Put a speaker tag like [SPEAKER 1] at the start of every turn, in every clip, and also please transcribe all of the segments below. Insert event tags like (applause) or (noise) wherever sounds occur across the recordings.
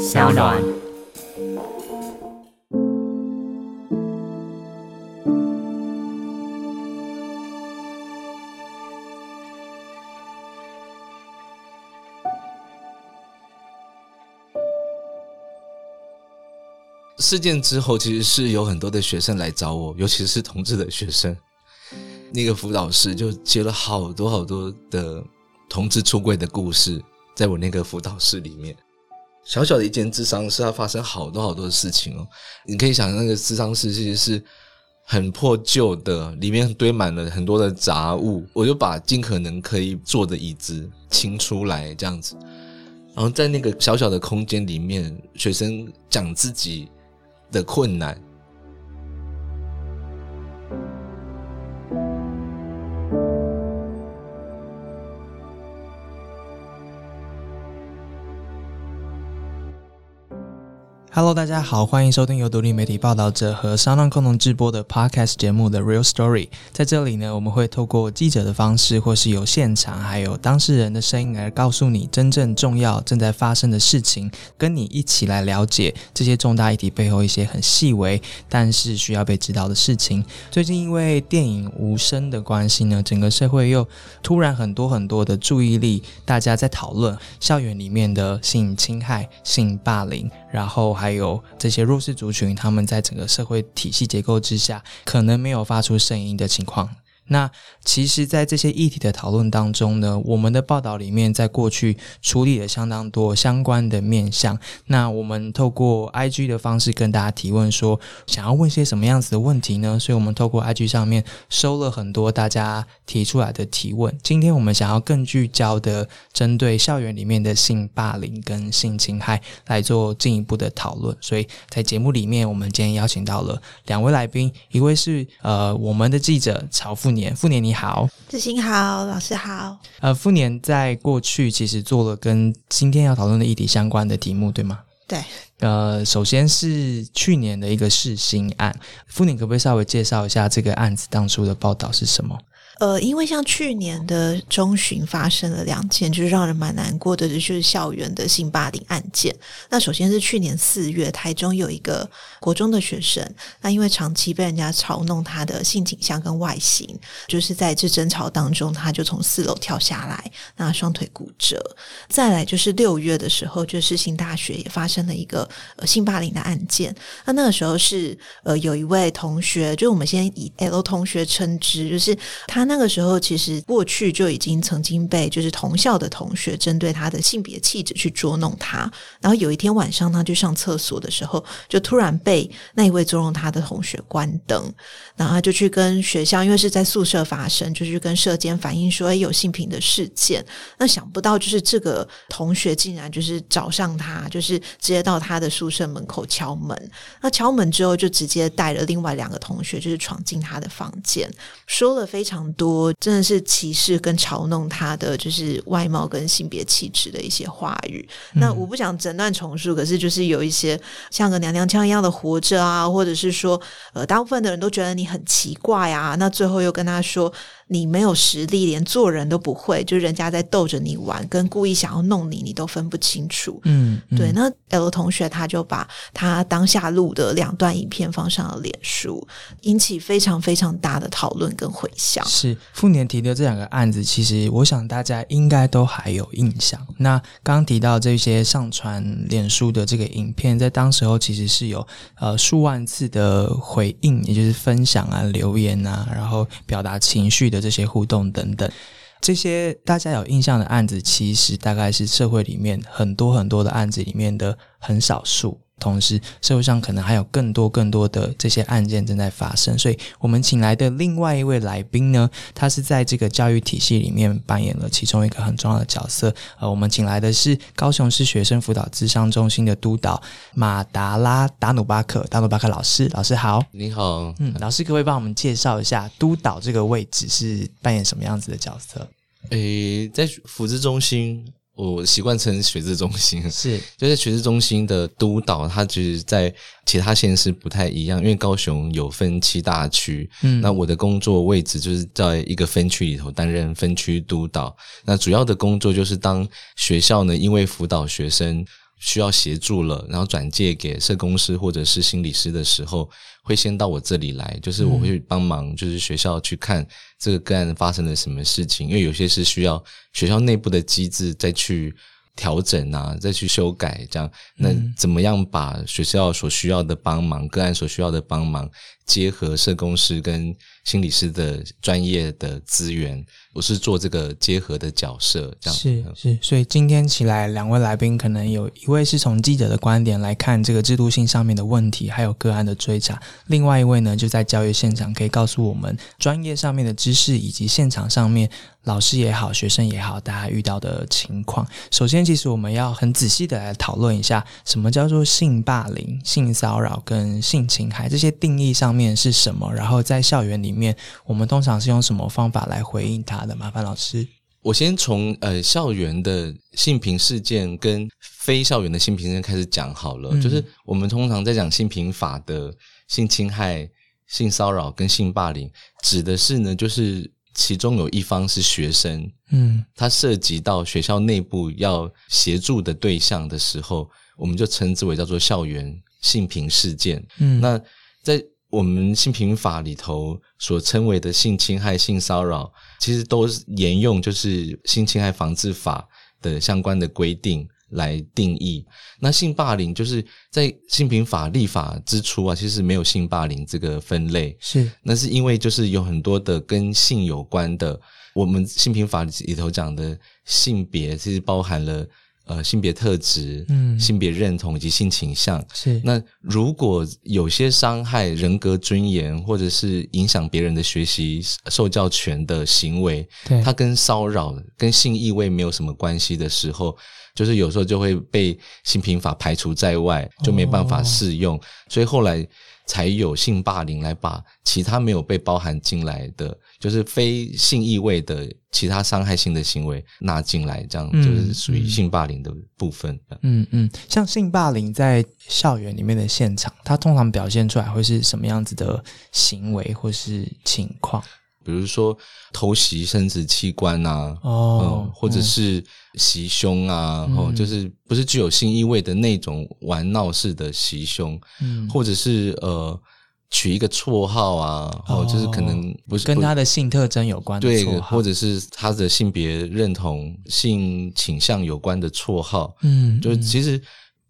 [SPEAKER 1] 小暖。
[SPEAKER 2] 事件之后，其实是有很多的学生来找我，尤其是同志的学生。那个辅导室就接了好多好多的同志出柜的故事，在我那个辅导室里面，小小的一间智商室，要发生好多好多的事情哦。你可以想象，那个智商室其实是很破旧的，里面堆满了很多的杂物。我就把尽可能可以坐的椅子清出来，这样子，然后在那个小小的空间里面，学生讲自己。的困难。
[SPEAKER 3] Hello，大家好，欢迎收听由独立媒体报道者和商浪共同制播的 Podcast 节目的 Real Story。在这里呢，我们会透过记者的方式，或是有现场还有当事人的声音，来告诉你真正重要正在发生的事情，跟你一起来了解这些重大议题背后一些很细微但是需要被知道的事情。最近因为电影《无声》的关系呢，整个社会又突然很多很多的注意力，大家在讨论校园里面的性侵害、性霸凌。然后还有这些弱势族群，他们在整个社会体系结构之下，可能没有发出声音的情况。那其实，在这些议题的讨论当中呢，我们的报道里面，在过去处理了相当多相关的面向。那我们透过 I G 的方式跟大家提问，说想要问些什么样子的问题呢？所以我们透过 I G 上面收了很多大家提出来的提问。今天我们想要更聚焦的，针对校园里面的性霸凌跟性侵害来做进一步的讨论。所以在节目里面，我们今天邀请到了两位来宾，一位是呃我们的记者曹富年。傅年你好，
[SPEAKER 4] 志兴好，老师好。
[SPEAKER 3] 呃，富年在过去其实做了跟今天要讨论的议题相关的题目，对吗？
[SPEAKER 4] 对。
[SPEAKER 3] 呃，首先是去年的一个试新案，富年可不可以稍微介绍一下这个案子当初的报道是什么？
[SPEAKER 4] 呃，因为像去年的中旬发生了两件，就是让人蛮难过的，就是校园的性霸凌案件。那首先是去年四月，台中有一个国中的学生，那因为长期被人家嘲弄他的性倾向跟外形，就是在这争吵当中，他就从四楼跳下来，那双腿骨折。再来就是六月的时候，就是新大学也发生了一个呃性霸凌的案件。那那个时候是呃有一位同学，就我们先以 L 同学称之，就是他。那个时候，其实过去就已经曾经被就是同校的同学针对他的性别气质去捉弄他。然后有一天晚上，他去上厕所的时候，就突然被那一位捉弄他的同学关灯。然后他就去跟学校，因为是在宿舍发生，就去跟社监反映说：“哎，有性平的事件。”那想不到，就是这个同学竟然就是找上他，就是直接到他的宿舍门口敲门。那敲门之后，就直接带了另外两个同学，就是闯进他的房间，说了非常。多真的是歧视跟嘲弄他的就是外貌跟性别气质的一些话语。那我不想整段重述，可是就是有一些像个娘娘腔一样的活着啊，或者是说呃，大部分的人都觉得你很奇怪啊。那最后又跟他说。你没有实力，连做人都不会，就人家在逗着你玩，跟故意想要弄你，你都分不清楚。嗯，对。那 L 同学他就把他当下录的两段影片放上了脸书，引起非常非常大的讨论跟回响。
[SPEAKER 3] 是傅年提的这两个案子，其实我想大家应该都还有印象。那刚刚提到这些上传脸书的这个影片，在当时候其实是有呃数万次的回应，也就是分享啊、留言啊，然后表达情绪的。这些互动等等，这些大家有印象的案子，其实大概是社会里面很多很多的案子里面的很少数。同时，社会上可能还有更多更多的这些案件正在发生，所以我们请来的另外一位来宾呢，他是在这个教育体系里面扮演了其中一个很重要的角色。呃，我们请来的是高雄市学生辅导咨商中心的督导马达拉达努巴克，达努巴克老师，老师好，
[SPEAKER 2] 你好，
[SPEAKER 3] 嗯，老师可不可以帮我们介绍一下督导这个位置是扮演什么样子的角色？
[SPEAKER 2] 诶，在辅资中心。我习惯称学制中心
[SPEAKER 3] 是，(laughs)
[SPEAKER 2] 就是学制中心的督导，他其实，在其他县市不太一样，因为高雄有分七大区，嗯，那我的工作位置就是在一个分区里头担任分区督导，那主要的工作就是当学校呢，因为辅导学生需要协助了，然后转介给社工师或者是心理师的时候，会先到我这里来，就是我会帮忙，就是学校去看这个个案发生了什么事情，因为有些是需要学校内部的机制再去调整啊，再去修改，这样。那怎么样把学校所需要的帮忙、个案所需要的帮忙结合社工师跟心理师的专业的资源？我是做这个结合的角色，这样
[SPEAKER 3] 是是，所以今天起来两位来宾，可能有一位是从记者的观点来看这个制度性上面的问题，还有个案的追查；另外一位呢，就在教育现场可以告诉我们专业上面的知识，以及现场上面老师也好、学生也好，大家遇到的情况。首先，其实我们要很仔细的来讨论一下，什么叫做性霸凌、性骚扰跟性侵害这些定义上面是什么？然后在校园里面，我们通常是用什么方法来回应它？的麻烦老师，
[SPEAKER 2] 我先从呃校园的性平事件跟非校园的性平事件开始讲好了。就是我们通常在讲性平法的性侵害、性骚扰跟性霸凌，指的是呢，就是其中有一方是学生，嗯，他涉及到学校内部要协助的对象的时候，我们就称之为叫做校园性平事件。嗯，那在我们性平法里头所称为的性侵害、性骚扰，其实都是沿用就是性侵害防治法的相关的规定来定义。那性霸凌就是在性平法立法之初啊，其实没有性霸凌这个分类。
[SPEAKER 3] 是，
[SPEAKER 2] 那是因为就是有很多的跟性有关的，我们性平法里头讲的性别，其实包含了。呃，性别特质、嗯，性别认同以及性倾向
[SPEAKER 3] 是。
[SPEAKER 2] 那如果有些伤害人格尊严，或者是影响别人的学习、受教权的行为，
[SPEAKER 3] 对，
[SPEAKER 2] 它跟骚扰、跟性意味没有什么关系的时候，就是有时候就会被性平法排除在外，就没办法适用。所以后来。才有性霸凌来把其他没有被包含进来的，就是非性意味的其他伤害性的行为纳进来，这样就是属于性霸凌的部分。
[SPEAKER 3] 嗯嗯，像性霸凌在校园里面的现场，它通常表现出来会是什么样子的行为或是情况？
[SPEAKER 2] 比如说偷袭生殖器官啊，哦，或者是袭胸啊，哦，就是不是具有性意味的那种玩闹式的袭胸，嗯，或者是呃取一个绰号啊，哦，就是可能不是
[SPEAKER 3] 跟他的性特征有关，
[SPEAKER 2] 对，或者是他的性别认同、性倾向有关的绰号，嗯，就是其实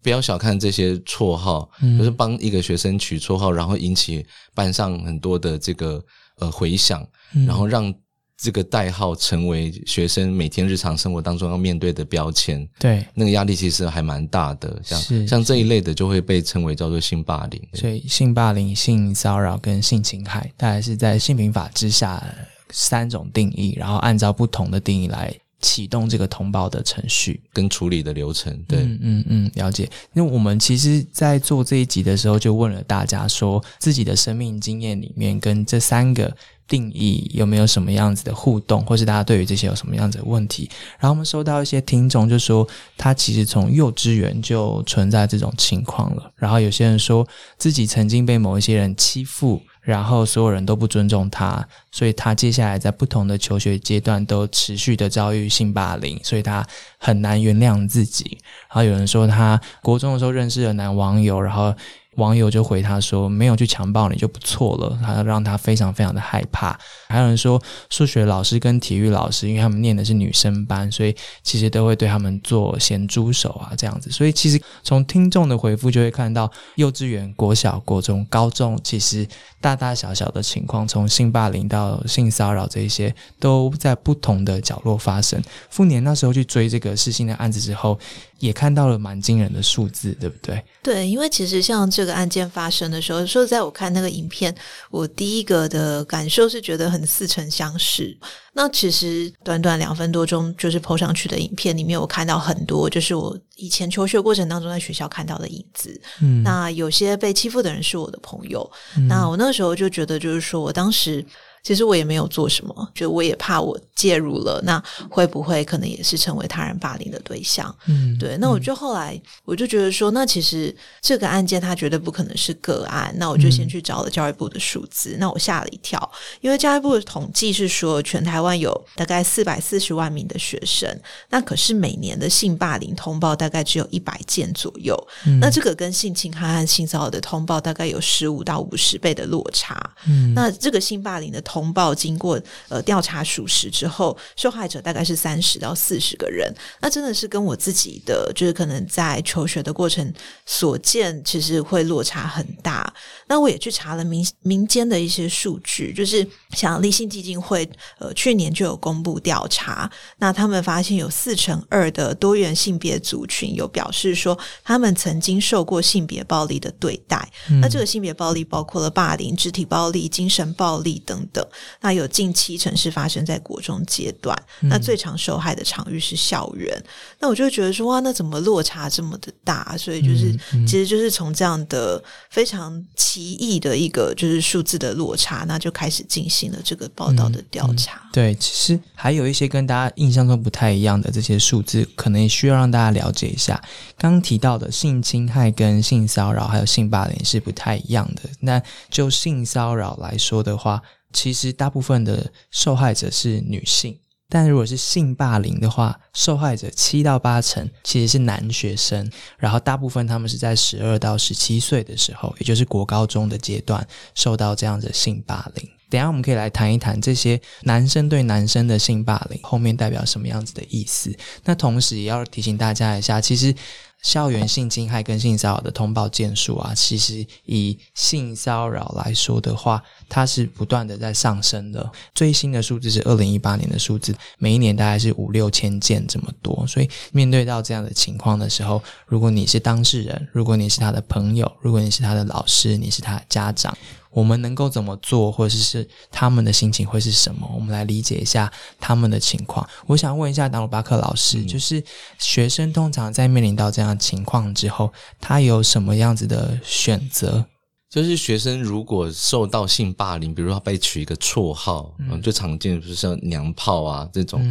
[SPEAKER 2] 不要小看这些绰号，就是帮一个学生取绰号，然后引起班上很多的这个。呃，回想，然后让这个代号成为学生每天日常生活当中要面对的标签。
[SPEAKER 3] 对，
[SPEAKER 2] 那个压力其实还蛮大的。像像这一类的，就会被称为叫做性霸凌。
[SPEAKER 3] 所以，性霸凌、性骚扰跟性侵害，大概是在性平法之下三种定义，然后按照不同的定义来。启动这个通报的程序
[SPEAKER 2] 跟处理的流程，对，
[SPEAKER 3] 嗯嗯嗯，了解。因为我们其实，在做这一集的时候，就问了大家说，自己的生命经验里面，跟这三个定义有没有什么样子的互动，或是大家对于这些有什么样子的问题？然后我们收到一些听众就说，他其实从幼稚园就存在这种情况了。然后有些人说自己曾经被某一些人欺负。然后所有人都不尊重他，所以他接下来在不同的求学阶段都持续的遭遇性霸凌，所以他很难原谅自己。然后有人说他国中的时候认识了男网友，然后。网友就回他说：“没有去强暴你就不错了。”他让他非常非常的害怕。还有人说，数学老师跟体育老师，因为他们念的是女生班，所以其实都会对他们做咸猪手啊，这样子。所以其实从听众的回复就会看到，幼稚园、国小、国中、高中，其实大大小小的情况，从性霸凌到性骚扰这一些，都在不同的角落发生。复年那时候去追这个事情的案子之后。也看到了蛮惊人的数字，对不对？
[SPEAKER 4] 对，因为其实像这个案件发生的时候，说在我看那个影片，我第一个的感受是觉得很似曾相识。那其实短短两分多钟就是抛上去的影片里面，我看到很多就是我以前求学过程当中在学校看到的影子。嗯，那有些被欺负的人是我的朋友。那我那时候就觉得，就是说我当时。其实我也没有做什么，就我也怕我介入了，那会不会可能也是成为他人霸凌的对象？
[SPEAKER 3] 嗯，
[SPEAKER 4] 对，那我就后来我就觉得说，那其实这个案件它绝对不可能是个案，那我就先去找了教育部的数字，那我吓了一跳，因为教育部的统计是说，全台湾有大概四百四十万名的学生，那可是每年的性霸凌通报大概只有一百件左右，那这个跟性侵害和性骚扰的通报大概有十五到五十倍的落差，
[SPEAKER 3] 嗯。
[SPEAKER 4] 那这个性霸凌的通报经过呃调查属实之后，受害者大概是三十到四十个人，那真的是跟我自己的就是可能在求学的过程所见，其实会落差很大。那我也去查了民民间的一些数据，就是像立信基金会呃去年就有公布调查，那他们发现有四成二的多元性别族群有表示说他们曾经受过性别暴力的对待，那这个性别暴力包括了霸凌、肢体暴力、精神暴力等等。那有近七成是发生在国中阶段，那最常受害的场域是校园。那我就觉得说，哇，那怎么落差这么的大？所以就是，其实就是从这样的非常奇异的一个就是数字的落差，那就开始进行了这个报道的调查。
[SPEAKER 3] 对，其实还有一些跟大家印象中不太一样的这些数字，可能也需要让大家了解一下。刚刚提到的性侵害跟性骚扰还有性霸凌是不太一样的。那就性骚扰来说的话，其实大部分的受害者是女性，但如果是性霸凌的话，受害者七到八成其实是男学生，然后大部分他们是在十二到十七岁的时候，也就是国高中的阶段受到这样的性霸凌。等下我们可以来谈一谈这些男生对男生的性霸凌后面代表什么样子的意思。那同时也要提醒大家一下，其实校园性侵害跟性骚扰的通报件数啊，其实以性骚扰来说的话，它是不断的在上升的。最新的数字是二零一八年的数字，每一年大概是五六千件这么多。所以面对到这样的情况的时候，如果你是当事人，如果你是他的朋友，如果你是他的老师，你是他的家长。我们能够怎么做，或者是他们的心情会是什么？我们来理解一下他们的情况。我想问一下达鲁巴克老师，就是学生通常在面临到这样的情况之后，他有什么样子的选择？
[SPEAKER 2] 就是学生如果受到性霸凌，比如说他被取一个绰号，嗯，最常见的就是像娘炮啊这种，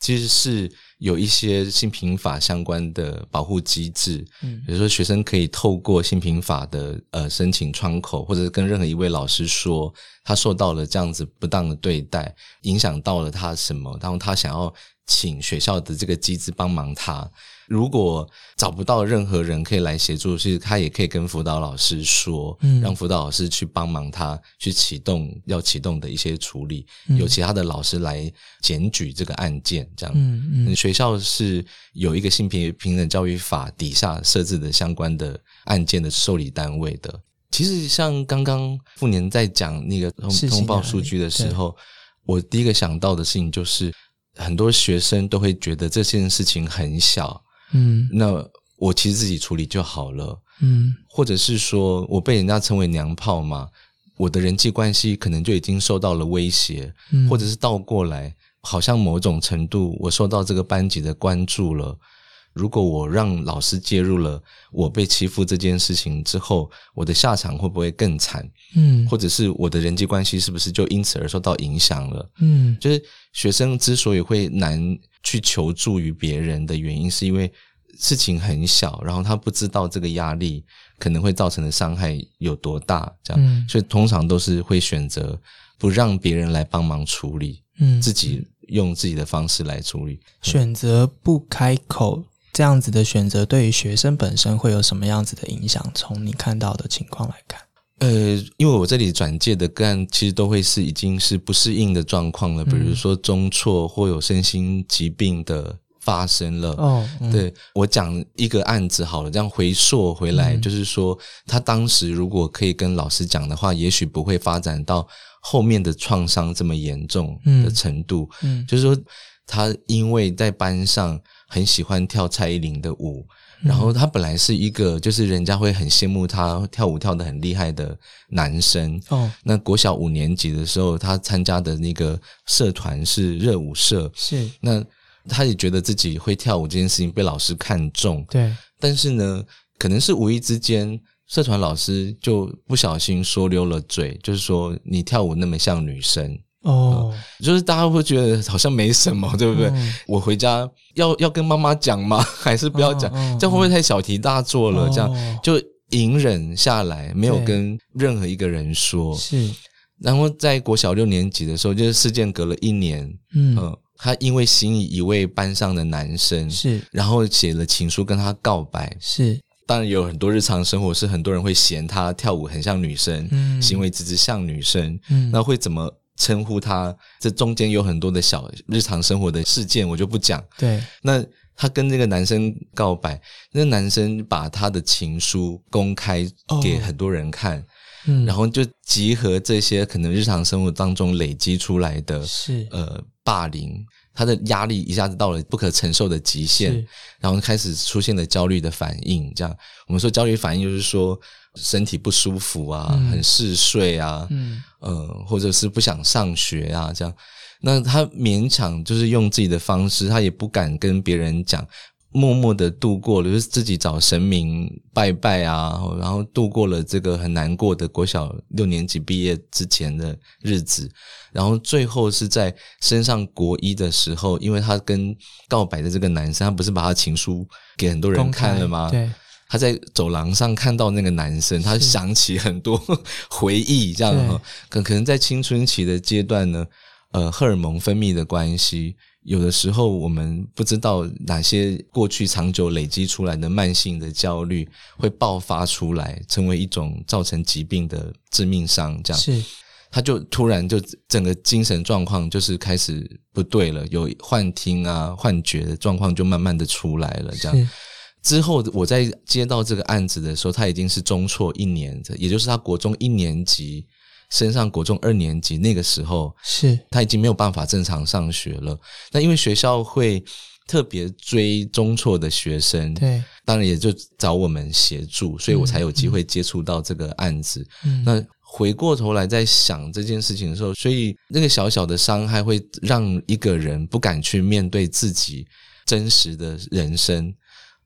[SPEAKER 2] 其实是有一些性平法相关的保护机制，嗯，比如说学生可以透过性平法的呃申请窗口，或者跟任何一位老师说他受到了这样子不当的对待，影响到了他什么，然后他想要请学校的这个机制帮忙他。如果找不到任何人可以来协助，其实他也可以跟辅导老师说，
[SPEAKER 3] 嗯
[SPEAKER 2] 让辅导老师去帮忙他去启动要启动的一些处理，有其他的老师来检举这个案件，这样。
[SPEAKER 3] 嗯嗯
[SPEAKER 2] 学校是有一个性别平等教育法底下设置的相关的案件的受理单位的。其实像刚刚傅年在讲那个通通报数据的时候，我第一个想到的事情就是，很多学生都会觉得这件事情很小，
[SPEAKER 3] 嗯。
[SPEAKER 2] 那我其实自己处理就好了，
[SPEAKER 3] 嗯。
[SPEAKER 2] 或者是说我被人家称为娘炮嘛，我的人际关系可能就已经受到了威胁，
[SPEAKER 3] 嗯，
[SPEAKER 2] 或者是倒过来，好像某种程度我受到这个班级的关注了。如果我让老师介入了我被欺负这件事情之后，我的下场会不会更惨？
[SPEAKER 3] 嗯
[SPEAKER 2] 或者是我的人际关系是不是就因此而受到影响了？
[SPEAKER 3] 嗯
[SPEAKER 2] 就是学生之所以会难去求助于别人的原因，是因为事情很小，然后他不知道这个压力可能会造成的伤害有多大，这样，
[SPEAKER 3] 嗯
[SPEAKER 2] 所以通常都是会选择不让别人来帮忙处理，
[SPEAKER 3] 嗯
[SPEAKER 2] 自己用自己的方式来处理。
[SPEAKER 3] 选择不开口这样子的选择，对于学生本身会有什么样子的影响？从你看到的情况来看，
[SPEAKER 2] 呃，因为我这里转介的个案，其实都会是已经是不适应的状况了，比如说中辍或有身心疾病的发生了。
[SPEAKER 3] 哦，嗯，
[SPEAKER 2] 对我讲一个案子好了，这样回溯回来，
[SPEAKER 3] 嗯
[SPEAKER 2] 就是说，他当时如果可以跟老师讲的话，也许不会发展到后面的创伤这么严重的程度。
[SPEAKER 3] 嗯
[SPEAKER 2] 就是说，他因为在班上很喜欢跳蔡依林的舞，然后他本来是一个就是人家会很羡慕他跳舞跳得很厉害的男生。
[SPEAKER 3] 哦，
[SPEAKER 2] 那国小五年级的时候，他参加的那个社团是热舞社，
[SPEAKER 3] 是。
[SPEAKER 2] 那他也觉得自己会跳舞这件事情被老师看中，
[SPEAKER 3] 对，
[SPEAKER 2] 但是呢，可能是无意之间，社团老师就不小心说溜了嘴，就是说你跳舞那么像女生，
[SPEAKER 3] 哦，
[SPEAKER 2] 就是大家会觉得好像没什么，对不对？
[SPEAKER 3] 嗯
[SPEAKER 2] 我回家要要跟妈妈讲吗？(laughs) 还是不要讲？这样会不会太小题大做了？这样
[SPEAKER 3] 哦
[SPEAKER 2] 就隐忍下来，没有跟任何一个人说。
[SPEAKER 3] 是，
[SPEAKER 2] 然后在国小六年级的时候，就是事件隔了一年，
[SPEAKER 3] 嗯，
[SPEAKER 2] 嗯，他因为心仪一位班上的男生，
[SPEAKER 3] 是
[SPEAKER 2] 然后写了情书跟他告白。
[SPEAKER 3] 是，
[SPEAKER 2] 当然有很多日常生活是很多人会嫌他跳舞很像女生，
[SPEAKER 3] 嗯
[SPEAKER 2] 行为举止像女生，
[SPEAKER 3] 嗯，
[SPEAKER 2] 那会怎么称呼他？这中间有很多的小日常生活的事件，我就不讲。
[SPEAKER 3] 对，
[SPEAKER 2] 那他跟那个男生告白，那男生把他的情书公开给很多人看，
[SPEAKER 3] 嗯，
[SPEAKER 2] 然后就集合这些可能日常生活当中累积出来的
[SPEAKER 3] 是
[SPEAKER 2] 呃霸凌，他的压力一下子到了不可承受的极限，然后开始出现了焦虑的反应。这样，我们说焦虑反应就是说身体不舒服啊，
[SPEAKER 3] 嗯
[SPEAKER 2] 很嗜睡啊，
[SPEAKER 3] 嗯
[SPEAKER 2] 呃，或者是不想上学啊，这样。那他勉强就是用自己的方式，他也不敢跟别人讲，默默的度过了，就是自己找神明拜拜啊，然后度过了这个很难过的国小六年级毕业之前的日子。然后最后是在升上国一的时候，因为他跟告白的这个男生，他不是把他情书给很多人看了吗？
[SPEAKER 3] 对，
[SPEAKER 2] 他在走廊上看到那个男生，他想起很多 (laughs) 回忆，这样
[SPEAKER 3] 对
[SPEAKER 2] 哈。可可能在青春期的阶段呢，呃，荷尔蒙分泌的关系，有的时候我们不知道哪些过去长久累积出来的慢性的焦虑会爆发出来，成为一种造成疾病的致命伤，这样。
[SPEAKER 3] 是，
[SPEAKER 2] 他就突然就整个精神状况就是开始不对了，有幻听啊、幻觉的状况就慢慢的出来了，这样。
[SPEAKER 3] 是，
[SPEAKER 2] 之后，我在接到这个案子的时候，他已经是中辍一年的，也就是他国中一年级升上国中二年级那个时候，
[SPEAKER 3] 是，
[SPEAKER 2] 他已经没有办法正常上学了。那因为学校会特别追中辍的学生，
[SPEAKER 3] 对，
[SPEAKER 2] 当然也就找我们协助，所以我才有机会接触到这个案子。
[SPEAKER 3] 嗯，
[SPEAKER 2] 那回过头来在想这件事情的时候，所以那个小小的伤害会让一个人不敢去面对自己真实的人生，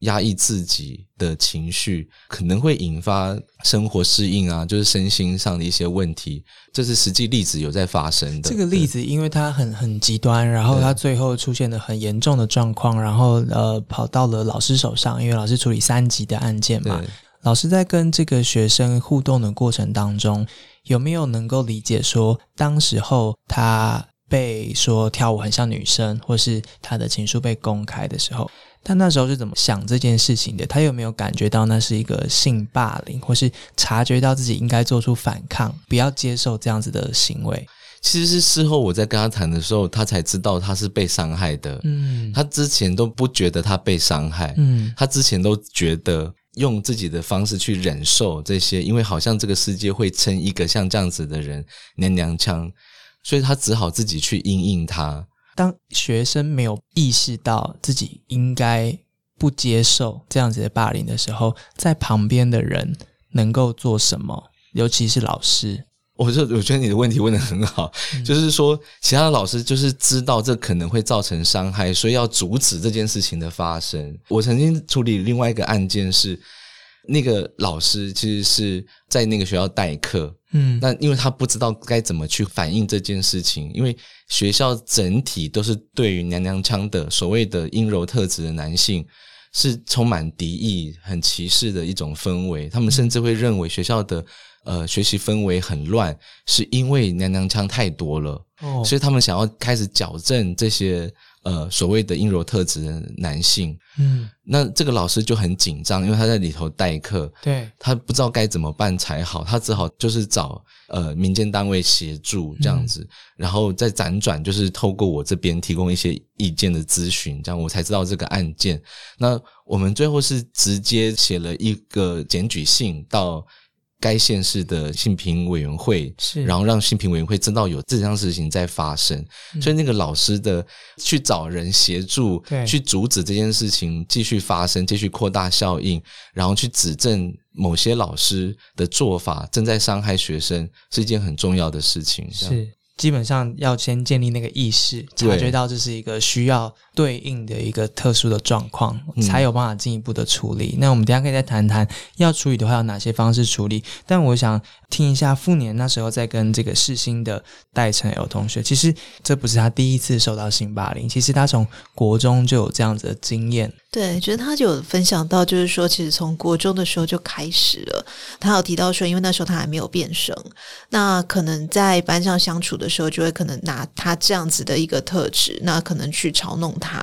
[SPEAKER 2] 压抑自己的情绪，可能会引发生活适应啊，就是身心上的一些问题。这是实际例子有在发生的。
[SPEAKER 3] 这个例子，因为它很很极端，然后它最后出现了很严重的状况，然后呃跑到了老师手上，因为老师处理三级的案件嘛。老师在跟这个学生互动的过程当中，有没有能够理解说，当时候他被说跳舞很像女生，或是他的情书被公开的时候，他那时候是怎么想这件事情的？他有没有感觉到那是一个性霸凌，或是察觉到自己应该做出反抗，不要接受这样子的行为？
[SPEAKER 2] 其实是事后我在跟他谈的时候，他才知道他是被伤害的。
[SPEAKER 3] 嗯，
[SPEAKER 2] 他之前都不觉得他被伤害，
[SPEAKER 3] 嗯
[SPEAKER 2] 他之前都觉得用自己的方式去忍受这些，因为好像这个世界会称一个像这样子的人娘娘腔，所以他只好自己去应应他。
[SPEAKER 3] 当学生没有意识到自己应该不接受这样子的霸凌的时候，在旁边的人能够做什么？尤其是老师，
[SPEAKER 2] 我就我觉得你的问题问的很好，就是说其他的老师就是知道这可能会造成伤害，所以要阻止这件事情的发生。我曾经处理另外一个案件是，那个老师其实是在那个学校代课，
[SPEAKER 3] 嗯，
[SPEAKER 2] 那因为他不知道该怎么去反映这件事情，因为学校整体都是对于娘娘腔的所谓的阴柔特质的男性是充满敌意、很歧视的一种氛围。他们甚至会认为学校的呃学习氛围很乱，是因为娘娘腔太多了，
[SPEAKER 3] 哦
[SPEAKER 2] 所以他们想要开始矫正这些呃所谓的阴柔特质的男性。
[SPEAKER 3] 嗯，
[SPEAKER 2] 那这个老师就很紧张，因为他在里头代课，
[SPEAKER 3] 对，
[SPEAKER 2] 他不知道该怎么办才好，他只好就是找呃民间单位协助这样子，然后再辗转就是透过我这边提供一些意见的咨询，这样我才知道这个案件。那我们最后是直接写了一个检举信到。该县市的性平委员会
[SPEAKER 3] 是
[SPEAKER 2] 然后让性平委员会知道有这样事情在发生，所以那个老师的去找人协助
[SPEAKER 3] 对，
[SPEAKER 2] 去阻止这件事情继续发生，继续扩大效应，然后去指正某些老师的做法正在伤害学生，是一件很重要的事情。
[SPEAKER 3] 是。基本上要先建立那个意识，察觉到这是一个需要对应的一个特殊的状况，才有办法进一步的处理。那我们等下可以再谈谈要处理的话有哪些方式处理。但我想听一下傅年那时候在跟这个世新的戴成 L 同学，其实这不是他第一次受到性霸凌，其实他从国中就有这样子的经验。
[SPEAKER 4] 对，觉得他就有分享到，就是说，其实从国中的时候就开始了。他有提到说，因为那时候他还没有变声，那可能在班上相处的时候，就会可能拿他这样子的一个特质，那可能去嘲弄他，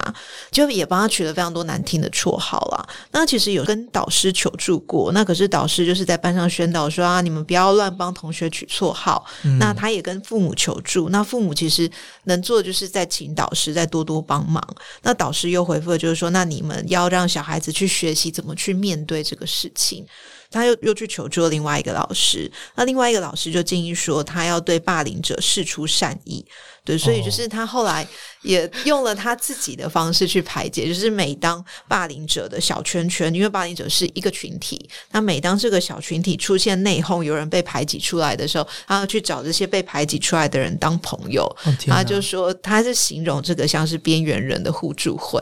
[SPEAKER 4] 就也帮他取了非常多难听的绰号啦。那其实有跟导师求助过，那可是导师就是在班上宣导说啊，你们不要乱帮同学取绰号。那他也跟父母求助，那父母其实能做的就是在请导师再多多帮忙。那导师又回复就是说，那你们。要让小孩子去学习怎么去面对这个事情，他又又去求助了另外一个老师，那另外一个老师就建议说，他要对霸凌者示出善意，对，所以就是他后来也用了他自己的方式去排解，就是每当霸凌者的小圈圈，因为霸凌者是一个群体，那每当这个小群体出现内讧，有人被排挤出来的时候，他要去找这些被排挤出来的人当朋友，他就说他是形容这个像是边缘人的互助会。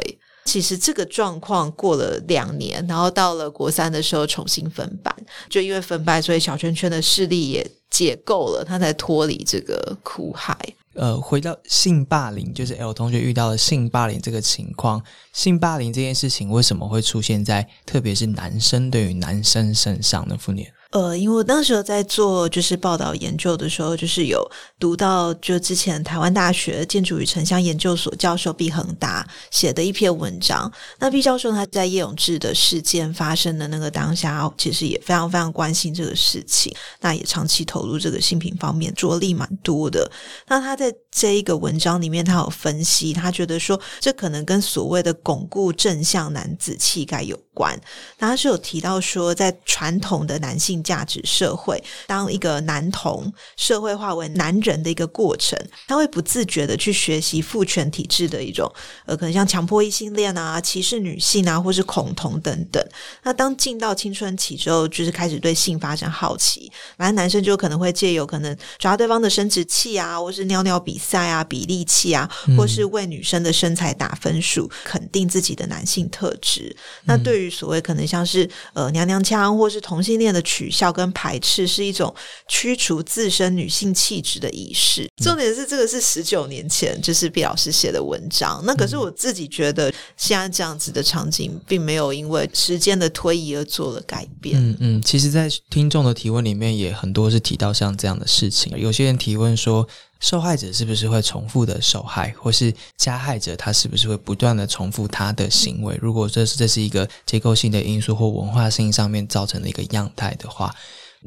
[SPEAKER 4] 其实这个状况过了两年，然后到了国三的时候重新分班，就因为分班，所以小圈圈的势力也解构了，他才脱离这个苦海。
[SPEAKER 3] 呃，回到性霸凌，就是 L 同学遇到了性霸凌这个情况，性霸凌这件事情为什么会出现在特别是男生对于男生身上呢？傅年。
[SPEAKER 4] 呃，因为我那时候在做就是报道研究的时候，就是有读到就之前台湾大学建筑与城乡研究所教授毕恒达写的一篇文章。那毕教授他在叶永志的事件发生的那个当下，其实也非常非常关心这个事情，那也长期投入这个性平方面着力蛮多的。那他在这一个文章里面，他有分析，他觉得说这可能跟所谓的巩固正向男子气概有关。那他是有提到说，在传统的男性价值社会，当一个男童社会化为男人的一个过程，他会不自觉的去学习父权体制的一种，呃，可能像强迫异性恋啊、歧视女性啊，或是恐同等等。那当进到青春期之后，就是开始对性发生好奇，反正男生就可能会借由可能抓对方的生殖器啊，或是尿尿比赛啊、比例器啊，或是为女生的身材打分数，肯定自己的男性特质。那对于所谓可能像是呃娘娘腔或是同性恋的取取笑跟排斥是一种驱除自身女性气质的仪式。重点是这个是十九年前就是毕老师写的文章。那可是我自己觉得现在这样子的场景并没有因为时间的推移而做了改变。
[SPEAKER 3] 嗯嗯，其实，在听众的提问里面也很多是提到像这样的事情。有些人提问说。受害者是不是会重复的受害，或是加害者他是不是会不断的重复他的行为？如果这是这是一个结构性的因素或文化性上面造成的一个样态的话，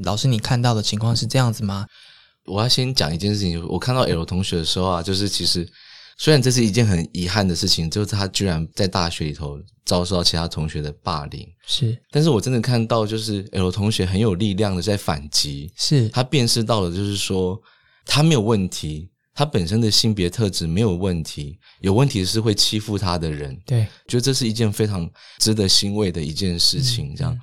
[SPEAKER 3] 老师你看到的情况是这样子吗？
[SPEAKER 2] 我要先讲一件事情，我看到 L 同学的时候啊，就是其实虽然这是一件很遗憾的事情，就是他居然在大学里头遭受到其他同学的霸凌，
[SPEAKER 3] 是，
[SPEAKER 2] 但是我真的看到就是 L 同学很有力量的在反击，
[SPEAKER 3] 是
[SPEAKER 2] 他辨识到了，就是说。他没有问题，他本身的性别特质没有问题，有问题是会欺负他的人。
[SPEAKER 3] 对，
[SPEAKER 2] 觉得这是一件非常值得欣慰的一件事情。这样，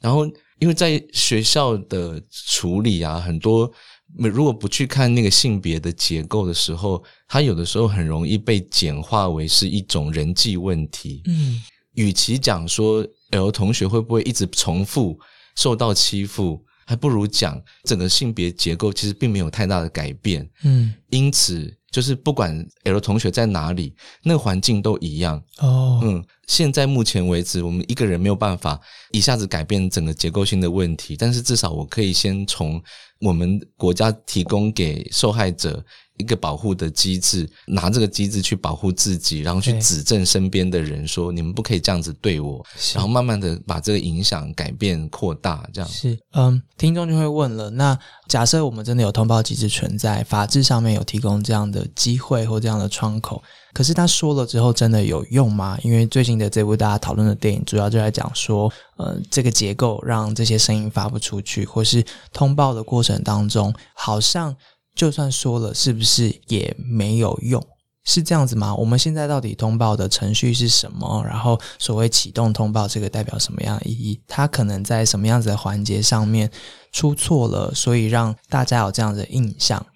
[SPEAKER 2] 然后因为在学校的处理啊，很多如果不去看那个性别的结构的时候，他有的时候很容易被简化为是一种人际问题。
[SPEAKER 3] 嗯，
[SPEAKER 2] 与其讲说 L 同学会不会一直重复受到欺负。还不如讲整个性别结构其实并没有太大的改变，
[SPEAKER 3] 嗯，
[SPEAKER 2] 因此就是不管 L 同学在哪里，那个环境都一样
[SPEAKER 3] 哦，
[SPEAKER 2] 嗯，现在目前为止，我们一个人没有办法一下子改变整个结构性的问题，但是至少我可以先从我们国家提供给受害者。一个保护的机制，拿这个机制去保护自己，然后去指正身边的人，说你们不可以这样子对我，然后慢慢的把这个影响改变扩大，这样
[SPEAKER 3] 是嗯，听众就会问了，那假设我们真的有通报机制存在，法制上面有提供这样的机会或这样的窗口，可是他说了之后真的有用吗？因为最近的这部大家讨论的电影，主要就在讲说，呃，这个结构让这些声音发不出去，或是通报的过程当中，好像。就算说了，是不是也没有用？是这样子吗？我们现在到底通报的程序是什么？然后所谓启动通报，这个代表什么样的意义？它可能在什么样子的环节上面出错了，所以让大家有这样的印象？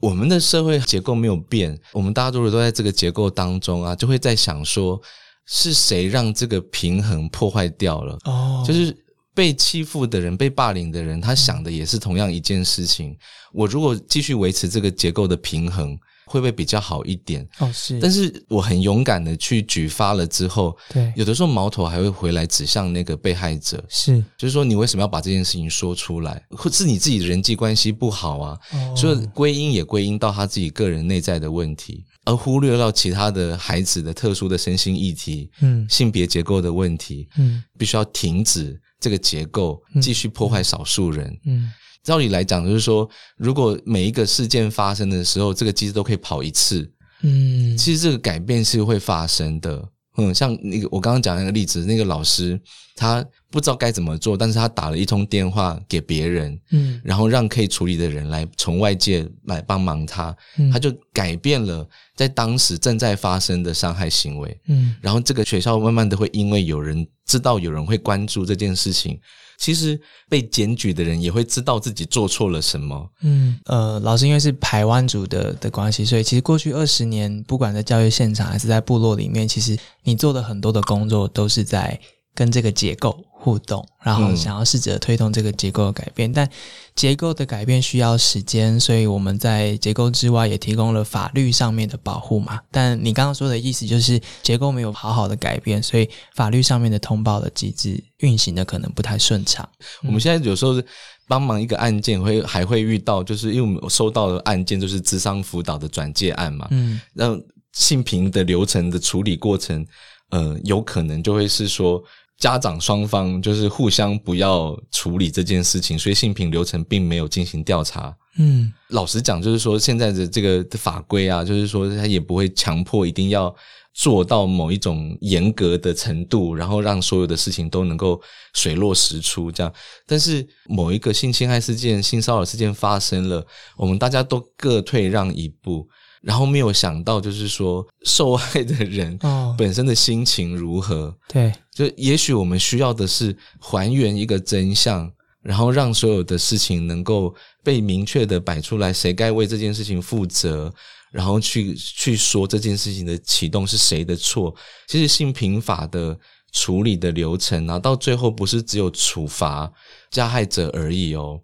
[SPEAKER 2] 我们的社会结构没有变，我们大家如果都在这个结构当中啊，就会在想说，是谁让这个平衡破坏掉了？
[SPEAKER 3] 哦，
[SPEAKER 2] 就是被欺负的人、被霸凌的人，他想的也是同样一件事情。我如果继续维持这个结构的平衡，会不会比较好一点？
[SPEAKER 3] 哦是，
[SPEAKER 2] 但是我很勇敢的去举发了之后，
[SPEAKER 3] 对。
[SPEAKER 2] 有的时候矛头还会回来指向那个被害者，
[SPEAKER 3] 是，
[SPEAKER 2] 就是说你为什么要把这件事情说出来，或是你自己的人际关系不好啊？
[SPEAKER 3] 哦。
[SPEAKER 2] 所以归因也归因到他自己个人内在的问题，而忽略到其他的孩子的特殊的身心议题、
[SPEAKER 3] 嗯。
[SPEAKER 2] 性别结构的问题，
[SPEAKER 3] 嗯。
[SPEAKER 2] 必须要停止这个结构继续破坏少数人。
[SPEAKER 3] 嗯
[SPEAKER 2] 照理来讲，就是说，如果每一个事件发生的时候，这个机制都可以跑一次，
[SPEAKER 3] 嗯，
[SPEAKER 2] 其实这个改变是会发生的。嗯，像那个我刚刚讲那个例子，那个老师他不知道该怎么做，但是他打了一通电话给别人，
[SPEAKER 3] 嗯
[SPEAKER 2] 然后让可以处理的人来从外界来帮忙他，
[SPEAKER 3] 嗯
[SPEAKER 2] 他就改变了在当时正在发生的伤害行为。
[SPEAKER 3] 嗯
[SPEAKER 2] 然后这个学校慢慢的会因为有人知道有人会关注这件事情，其实被检举的人也会知道自己做错了什么。
[SPEAKER 3] 嗯，呃，老师因为是台湾族的的关系，所以其实过去二十年，不管在教育现场还是在部落里面，其实你做的很多的工作都是在跟这个结构互动，然后
[SPEAKER 2] 嗯
[SPEAKER 3] 想要试着推动这个结构的改变。但结构的改变需要时间，所以我们在结构之外也提供了法律上面的保护嘛。但你刚刚说的意思就是结构没有好好的改变，所以法律上面的通报的机制运行的可能不太顺畅。
[SPEAKER 2] 我们现在有时候是帮忙一个案件会还会遇到，就是因为我们收到的案件就是智商辅导的转介案嘛，
[SPEAKER 3] 嗯
[SPEAKER 2] 让性平的流程的处理过程，呃，有可能就会是说。家长双方就是互相不要处理这件事情，所以性平流程并没有进行调查。
[SPEAKER 3] 嗯
[SPEAKER 2] 老实讲，就是说现在的这个法规啊，就是说他也不会强迫一定要做到某一种严格的程度，然后让所有的事情都能够水落石出这样。但是某一个性侵害事件、性骚扰事件发生了，我们大家都各退让一步，然后没有想到，就是说受害的人
[SPEAKER 3] 哦
[SPEAKER 2] 本身的心情如何，
[SPEAKER 3] 对
[SPEAKER 2] 就也许我们需要的是还原一个真相，然后让所有的事情能够被明确的摆出来，谁该为这件事情负责，然后去去说这件事情的启动是谁的错。其实性平法的处理的流程啊，到最后不是只有处罚加害者而已哦。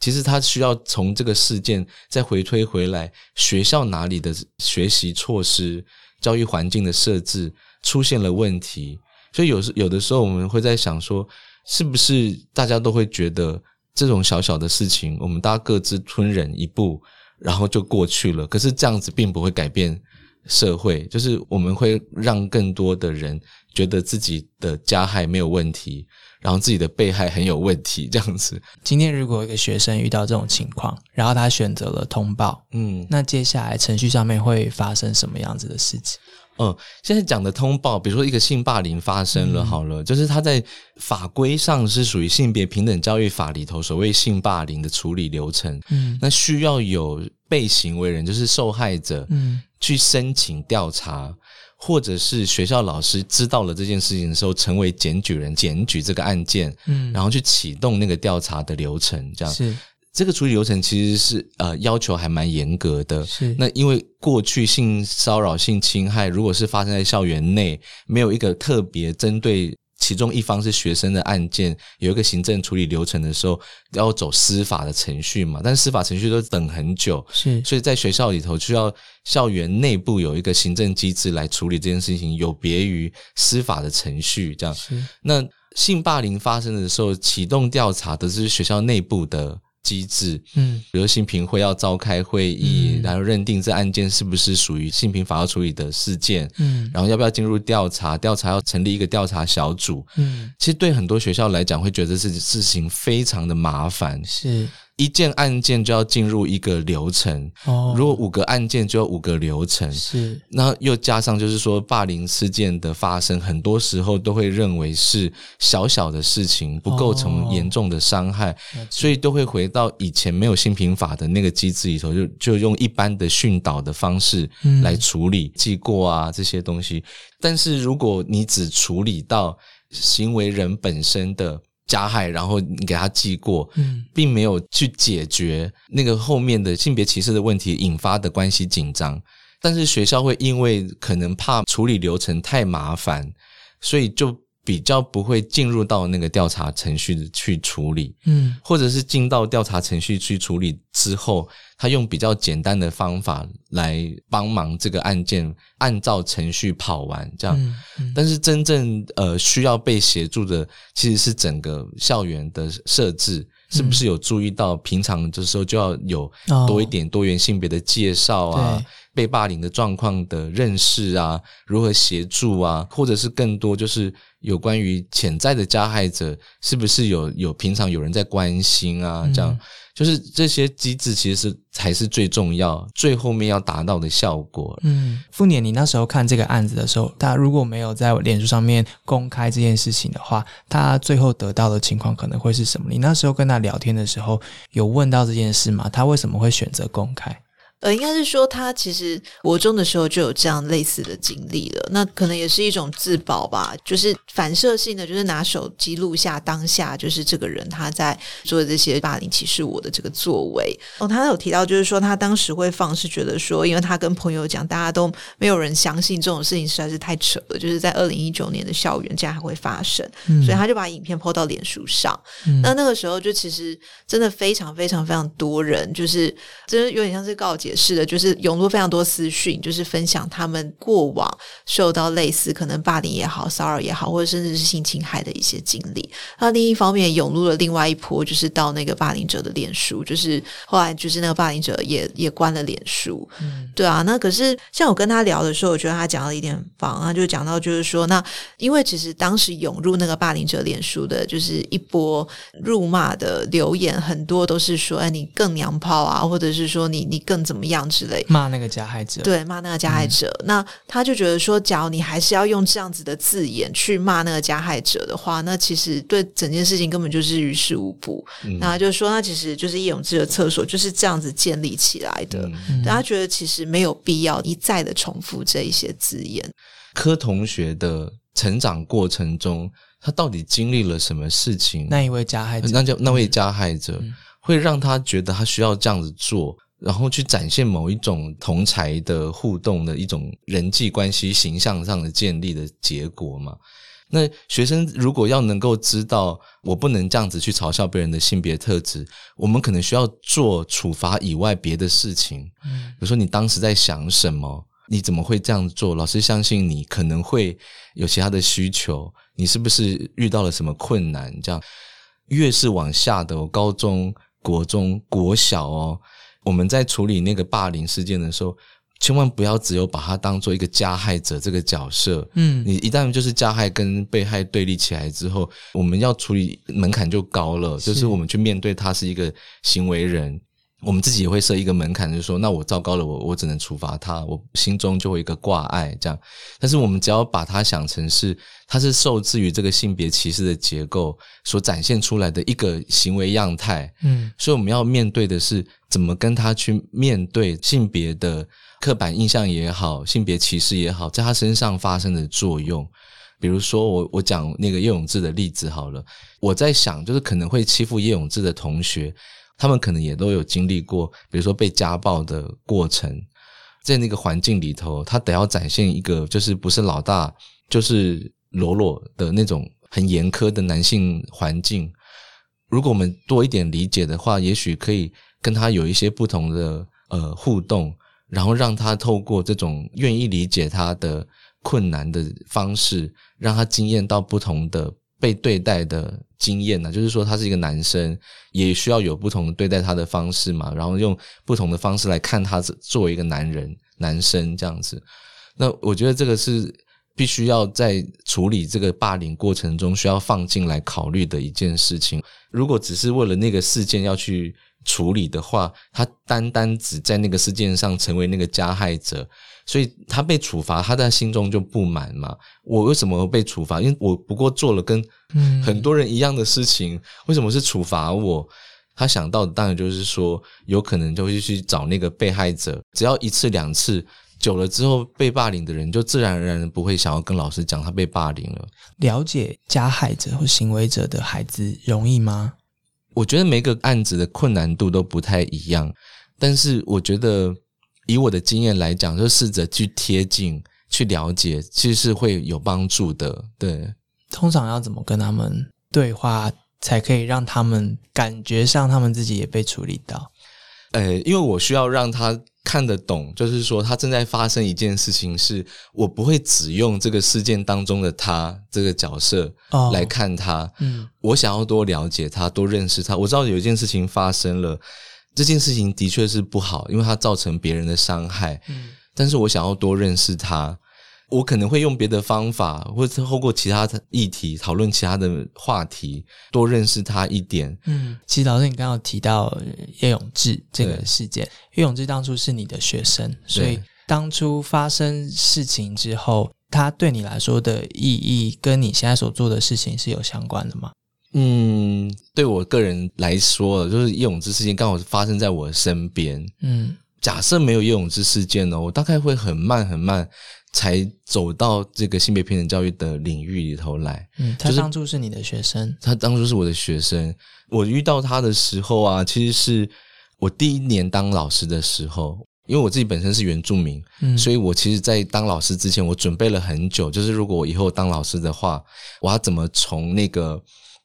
[SPEAKER 2] 其实他需要从这个事件再回推回来，学校哪里的学习措施、教育环境的设置出现了问题，所以有时有的时候我们会在想说，是不是大家都会觉得这种小小的事情，我们大家各自吞忍一步，然后就过去了。可是这样子并不会改变社会，就是我们会让更多的人觉得自己的加害没有问题，然后自己的被害很有问题，(laughs) 这样子。
[SPEAKER 3] 今天如果一个学生遇到这种情况，然后他选择了通报，
[SPEAKER 2] 嗯。
[SPEAKER 3] 那接下来程序上面会发生什么样子的事情？
[SPEAKER 2] 嗯，现在讲的通报，比如说一个性霸凌发生了，好了，就是他在法规上是属于性别平等教育法里头所谓性霸凌的处理流程，
[SPEAKER 3] 嗯。
[SPEAKER 2] 那需要有被行为人，就是受害者，
[SPEAKER 3] 嗯
[SPEAKER 2] 去申请调查，或者是学校老师知道了这件事情的时候，成为检举人，检举这个案件，
[SPEAKER 3] 嗯，
[SPEAKER 2] 然后去启动那个调查的流程，这样。
[SPEAKER 3] 是
[SPEAKER 2] 这个处理流程其实是呃要求还蛮严格的。
[SPEAKER 3] 是
[SPEAKER 2] 那因为过去性骚扰、性侵害，如果是发生在校园内，没有一个特别针对其中一方是学生的案件，有一个行政处理流程的时候，要走司法的程序嘛。但是司法程序都等很久，
[SPEAKER 3] 是
[SPEAKER 2] 所以在学校里头需要校园内部有一个行政机制来处理这件事情，有别于司法的程序这样。
[SPEAKER 3] 是
[SPEAKER 2] 那性霸凌发生的时候，启动调查的是学校内部的机制，
[SPEAKER 3] 嗯。
[SPEAKER 2] 比如性平会要召开会议，
[SPEAKER 3] 嗯。
[SPEAKER 2] 然后认定这案件是不是属于性平法要处理的事件，
[SPEAKER 3] 嗯。
[SPEAKER 2] 然后要不要进入调查，调查要成立一个调查小组。
[SPEAKER 3] 嗯。
[SPEAKER 2] 其实对很多学校来讲，会觉得这事情非常的麻烦，
[SPEAKER 3] 是
[SPEAKER 2] 一件案件就要进入一个流程，
[SPEAKER 3] 哦，
[SPEAKER 2] 如果五个案件就要五个流程。
[SPEAKER 3] 是
[SPEAKER 2] 那又加上就是说，霸凌事件的发生，很多时候都会认为是小小的事情，不构成
[SPEAKER 3] 哦
[SPEAKER 2] 严重的伤害，所以都会回到以前没有性平法的那个机制里头，就就用一般的训导的方式
[SPEAKER 3] 嗯
[SPEAKER 2] 来处理记过啊这些东西。但是如果你只处理到行为人本身的加害，然后你给他记过，
[SPEAKER 3] 嗯
[SPEAKER 2] 并没有去解决那个后面的性别歧视的问题引发的关系紧张。但是学校会因为可能怕处理流程太麻烦，所以就比较不会进入到那个调查程序去处理。
[SPEAKER 3] 嗯
[SPEAKER 2] 或者是进到调查程序去处理之后，他用比较简单的方法来帮忙这个案件按照程序跑完，这样。
[SPEAKER 3] 嗯嗯
[SPEAKER 2] 但是真正呃需要被协助的，其实是整个校园的设置，是不是有注意到平常这时候就要有
[SPEAKER 3] 哦。
[SPEAKER 2] 多一点多元性别的介绍啊，
[SPEAKER 3] 对。
[SPEAKER 2] 被霸凌的状况的认识啊，如何协助啊，或者是更多就是有关于潜在的加害者，是不是有有平常有人在关心啊？这样、
[SPEAKER 3] 嗯
[SPEAKER 2] 就是这些机制其实是才是最重要，最后面要达到的效果。
[SPEAKER 3] 嗯，傅年，你那时候看这个案子的时候，他如果没有在脸书上面公开这件事情的话，他最后得到的情况可能会是什么？你那时候跟他聊天的时候，有问到这件事吗？他为什么会选择公开？
[SPEAKER 4] 呃，应该是说他其实国中的时候就有这样类似的经历了，那可能也是一种自保吧，就是反射性的，就是拿手机录下当下就是这个人他在做这些霸凌歧视我的这个作为。哦，他有提到就是说他当时会放是觉得说，因为他跟朋友讲，大家都没有人相信这种事情实在是太扯了，就是在二零一九年的校园竟然还会发生，
[SPEAKER 3] 嗯
[SPEAKER 4] 所以他就把影片 PO 到脸书上。
[SPEAKER 3] 嗯
[SPEAKER 4] 那那个时候就其实真的非常非常非常多人，就是真的有点像是告解式的，就是涌入非常多私讯，就是分享他们过往受到类似可能霸凌也好、骚扰也好，或者甚至是性侵害的一些经历。那另一方面涌入了另外一波，就是到那个霸凌者的脸书，就是后来就是那个霸凌者也也关了脸书，嗯对啊。那可是像我跟他聊的时候，我觉得他讲了一点棒，他就讲到就是说，那因为其实当时涌入那个霸凌者脸书的，就是一波辱骂的留言，很多都是说，哎，你更娘炮啊，或者是说你你更怎么样之类。
[SPEAKER 3] 骂那个加害者，，
[SPEAKER 4] 对，骂那个加害者，那他就觉得说，假如你还是要用这样子的字眼去骂那个加害者的话，那其实对整件事情根本就是于事无补。
[SPEAKER 2] 嗯
[SPEAKER 4] 那他就说，那其实就是叶永志的厕所就是这样子建立起来的。
[SPEAKER 2] 嗯
[SPEAKER 4] 对他觉得其实没有必要一再的重复这一些字眼。
[SPEAKER 2] 柯同学的成长过程中，他到底经历了什么事情？
[SPEAKER 3] 那一位加害者，
[SPEAKER 2] 那就那位加害者、
[SPEAKER 3] 嗯
[SPEAKER 2] 会让他觉得他需要这样子做，然后去展现某一种同才的互动的一种人际关系形象上的建立的结果嘛？那学生如果要能够知道，我不能这样子去嘲笑别人的性别特质，我们可能需要做处罚以外别的事情。
[SPEAKER 3] 嗯
[SPEAKER 2] 比如说你当时在想什么？你怎么会这样做？老师相信你可能会有其他的需求，你是不是遇到了什么困难？这样越是往下的、哦，高中、国中、国小哦，我们在处理那个霸凌事件的时候，千万不要只有把它当做一个加害者这个角色。
[SPEAKER 3] 嗯
[SPEAKER 2] 你一旦就是加害跟被害对立起来之后，我们要处理门槛就高了，就是我们去面对他是一个行为人。我们自己也会设一个门槛，就是说，那我糟糕了，我我只能处罚他，我心中就会有一个挂碍这样。但是我们只要把它想成是，它是受制于这个性别歧视的结构所展现出来的一个行为样态，
[SPEAKER 3] 嗯
[SPEAKER 2] 所以我们要面对的是怎么跟他去面对性别的刻板印象也好，性别歧视也好，在他身上发生的作用。比如说我我讲那个叶永志的例子好了，我在想，就是可能会欺负叶永志的同学，他们可能也都有经历过，比如说被家暴的过程，在那个环境里头，他得要展现一个就是不是老大就是裸裸的那种很严苛的男性环境。如果我们多一点理解的话，也许可以跟他有一些不同的呃互动，然后让他透过这种愿意理解他的困难的方式，让他经验到不同的被对待的经验呢、就是说，他是一个男生，也需要有不同的对待他的方式嘛，然后用不同的方式来看他作为一个男人、男生这样子。那我觉得这个是必须要在处理这个霸凌过程中需要放进来考虑的一件事情。如果只是为了那个事件要去处理的话，他单单只在那个事件上成为那个加害者，所以他被处罚，他在心中就不满嘛。我为什么被处罚？因为我不过做了跟
[SPEAKER 3] 嗯
[SPEAKER 2] 很多人一样的事情，为什么是处罚我？他想到的当然就是说，有可能就会去找那个被害者，只要一次两次久了之后，被霸凌的人就自然而然不会想要跟老师讲他被霸凌了。
[SPEAKER 3] 了解加害者或行为者的孩子容易吗？
[SPEAKER 2] 我觉得每个案子的困难度都不太一样，但是我觉得以我的经验来讲，就试着去贴近、去了解，其实是会有帮助的。对，
[SPEAKER 3] 通常要怎么跟他们对话，才可以让他们感觉上他们自己也被处理到？
[SPEAKER 2] 呃，因为我需要让他看得懂，就是说他正在发生一件事情，是我不会只用这个事件当中的他这个角色
[SPEAKER 3] 哦
[SPEAKER 2] 来看他，
[SPEAKER 3] 嗯
[SPEAKER 2] 我想要多了解他，多认识他。我知道有一件事情发生了，这件事情的确是不好，因为它造成别人的伤害。
[SPEAKER 3] 嗯
[SPEAKER 2] 但是我想要多认识他，我可能会用别的方法，或者透过其他的议题讨论其他的话题，多认识他一点。
[SPEAKER 3] 嗯，其实老师你刚刚有提到呃叶永志这个事件，叶永志当初是你的学生，所以当初发生事情之后，他对你来说的意义跟你现在所做的事情是有相关的吗？
[SPEAKER 2] 嗯，对我个人来说，就是叶永志事件刚好是发生在我身边。
[SPEAKER 3] 嗯
[SPEAKER 2] 假设没有叶永志事件呢，我大概会很慢很慢才走到这个性别平等教育的领域里头来。
[SPEAKER 3] 嗯，他
[SPEAKER 2] 就是
[SPEAKER 3] 当初是你的学生，
[SPEAKER 2] 他当初是我的学生，我遇到他的时候啊，其实是我第一年当老师的时候，因为我自己本身是原住民，
[SPEAKER 3] 嗯，
[SPEAKER 2] 所以我其实，在当老师之前，我准备了很久，就是如果我以后当老师的话，我要怎么从那个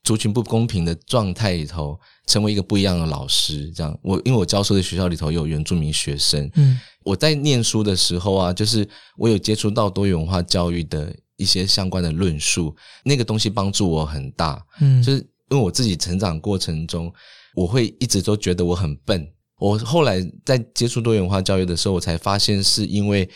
[SPEAKER 2] 族群不公平的状态里头，成为一个不一样的老师？这样，我因为我教书的学校里头有原住民学生，
[SPEAKER 3] 嗯
[SPEAKER 2] 我在念书的时候啊，就是我有接触到多元文化教育的一些相关的论述，那个东西帮助我很大。
[SPEAKER 3] 嗯，
[SPEAKER 2] 就是因为我自己成长过程中，我会一直都觉得我很笨。我后来在接触多元文化教育的时候，我才发现是因为，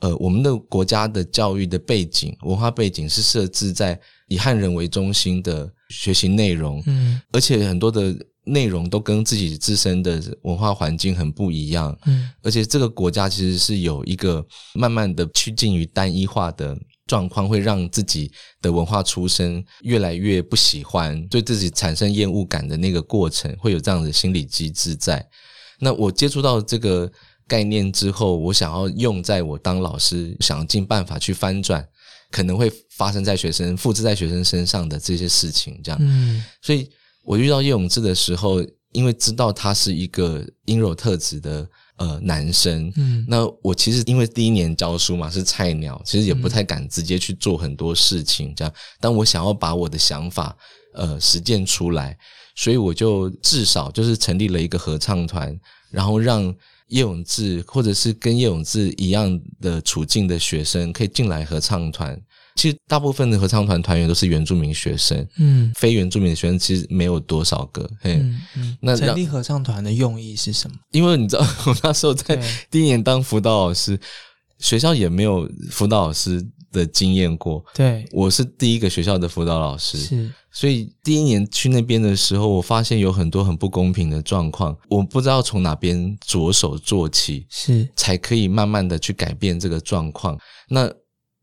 [SPEAKER 2] 呃，我们的国家的教育的背景、文化背景是设置在以汉人为中心的学习内容，
[SPEAKER 3] 嗯
[SPEAKER 2] 而且很多的内容都跟自己自身的文化环境很不一样。
[SPEAKER 3] 嗯
[SPEAKER 2] 而且这个国家其实是有一个慢慢的趋近于单一化的状况，会让自己的文化出身越来越不喜欢，对自己产生厌恶感的那个过程，会有这样的心理机制在。那我接触到这个概念之后，我想要用在我当老师，想尽办法去翻转可能会发生在学生、复制在学生身上的这些事情，这样。
[SPEAKER 3] 嗯
[SPEAKER 2] 所以我遇到叶永志的时候，因为知道他是一个阴柔特质的呃男生，
[SPEAKER 3] 嗯
[SPEAKER 2] 那我其实因为第一年教书嘛，是菜鸟，其实也不太敢直接去做很多事情，这样。但我想要把我的想法呃实践出来，所以我就至少就是成立了一个合唱团，然后让叶永志或者是跟叶永志一样的处境的学生可以进来合唱团。其实大部分的合唱团团员都是原住民学生，
[SPEAKER 3] 嗯
[SPEAKER 2] 非原住民的学生其实没有多少个。嘿，
[SPEAKER 3] 嗯嗯，
[SPEAKER 2] 那
[SPEAKER 3] 成立合唱团的用意是什么？
[SPEAKER 2] 因为你知道，(laughs) 我那时候在第一年当辅导老师，学校也没有辅导老师的经验过，
[SPEAKER 3] 对，
[SPEAKER 2] 我是第一个学校的辅导老师，
[SPEAKER 3] 是。
[SPEAKER 2] 所以第一年去那边的时候，我发现有很多很不公平的状况，我不知道从哪边着手做起，
[SPEAKER 3] 是，
[SPEAKER 2] 才可以慢慢的去改变这个状况。那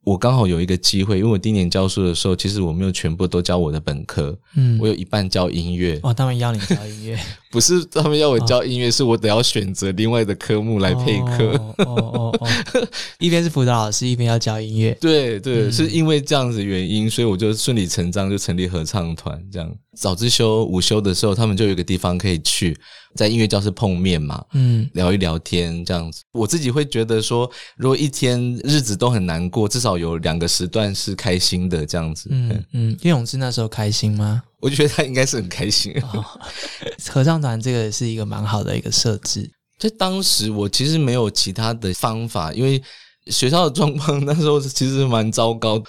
[SPEAKER 2] 我刚好有一个机会，因为我第一年教书的时候，其实我没有全部都教我的本科，
[SPEAKER 3] 嗯。
[SPEAKER 2] 我，有一半教音乐，
[SPEAKER 3] 哦，他们要你教音乐
[SPEAKER 2] 不是他们要我教音乐，是我得要选择另外的科目来配课。
[SPEAKER 3] 哦哦哦哦，(laughs) 一边是辅导老师，一边要教音乐，
[SPEAKER 2] 对对，
[SPEAKER 3] 嗯
[SPEAKER 2] 是因为这样子原因，所以我就顺理成章就成立合唱团。这样早自修、午休的时候，他们就有一个地方可以去，在音乐教室碰面嘛，
[SPEAKER 3] 嗯
[SPEAKER 2] 聊一聊天这样子。我自己会觉得说，如果一天日子都很难过，至少有两个时段是开心的这样子。
[SPEAKER 3] 嗯嗯，叶永志那时候开心吗？
[SPEAKER 2] 我觉得他应该是很开心。
[SPEAKER 3] 哦，合唱团这个是一个蛮好的一个设置，
[SPEAKER 2] 在当时，我其实没有其他的方法，因为学校的状况那时候其实蛮糟糕。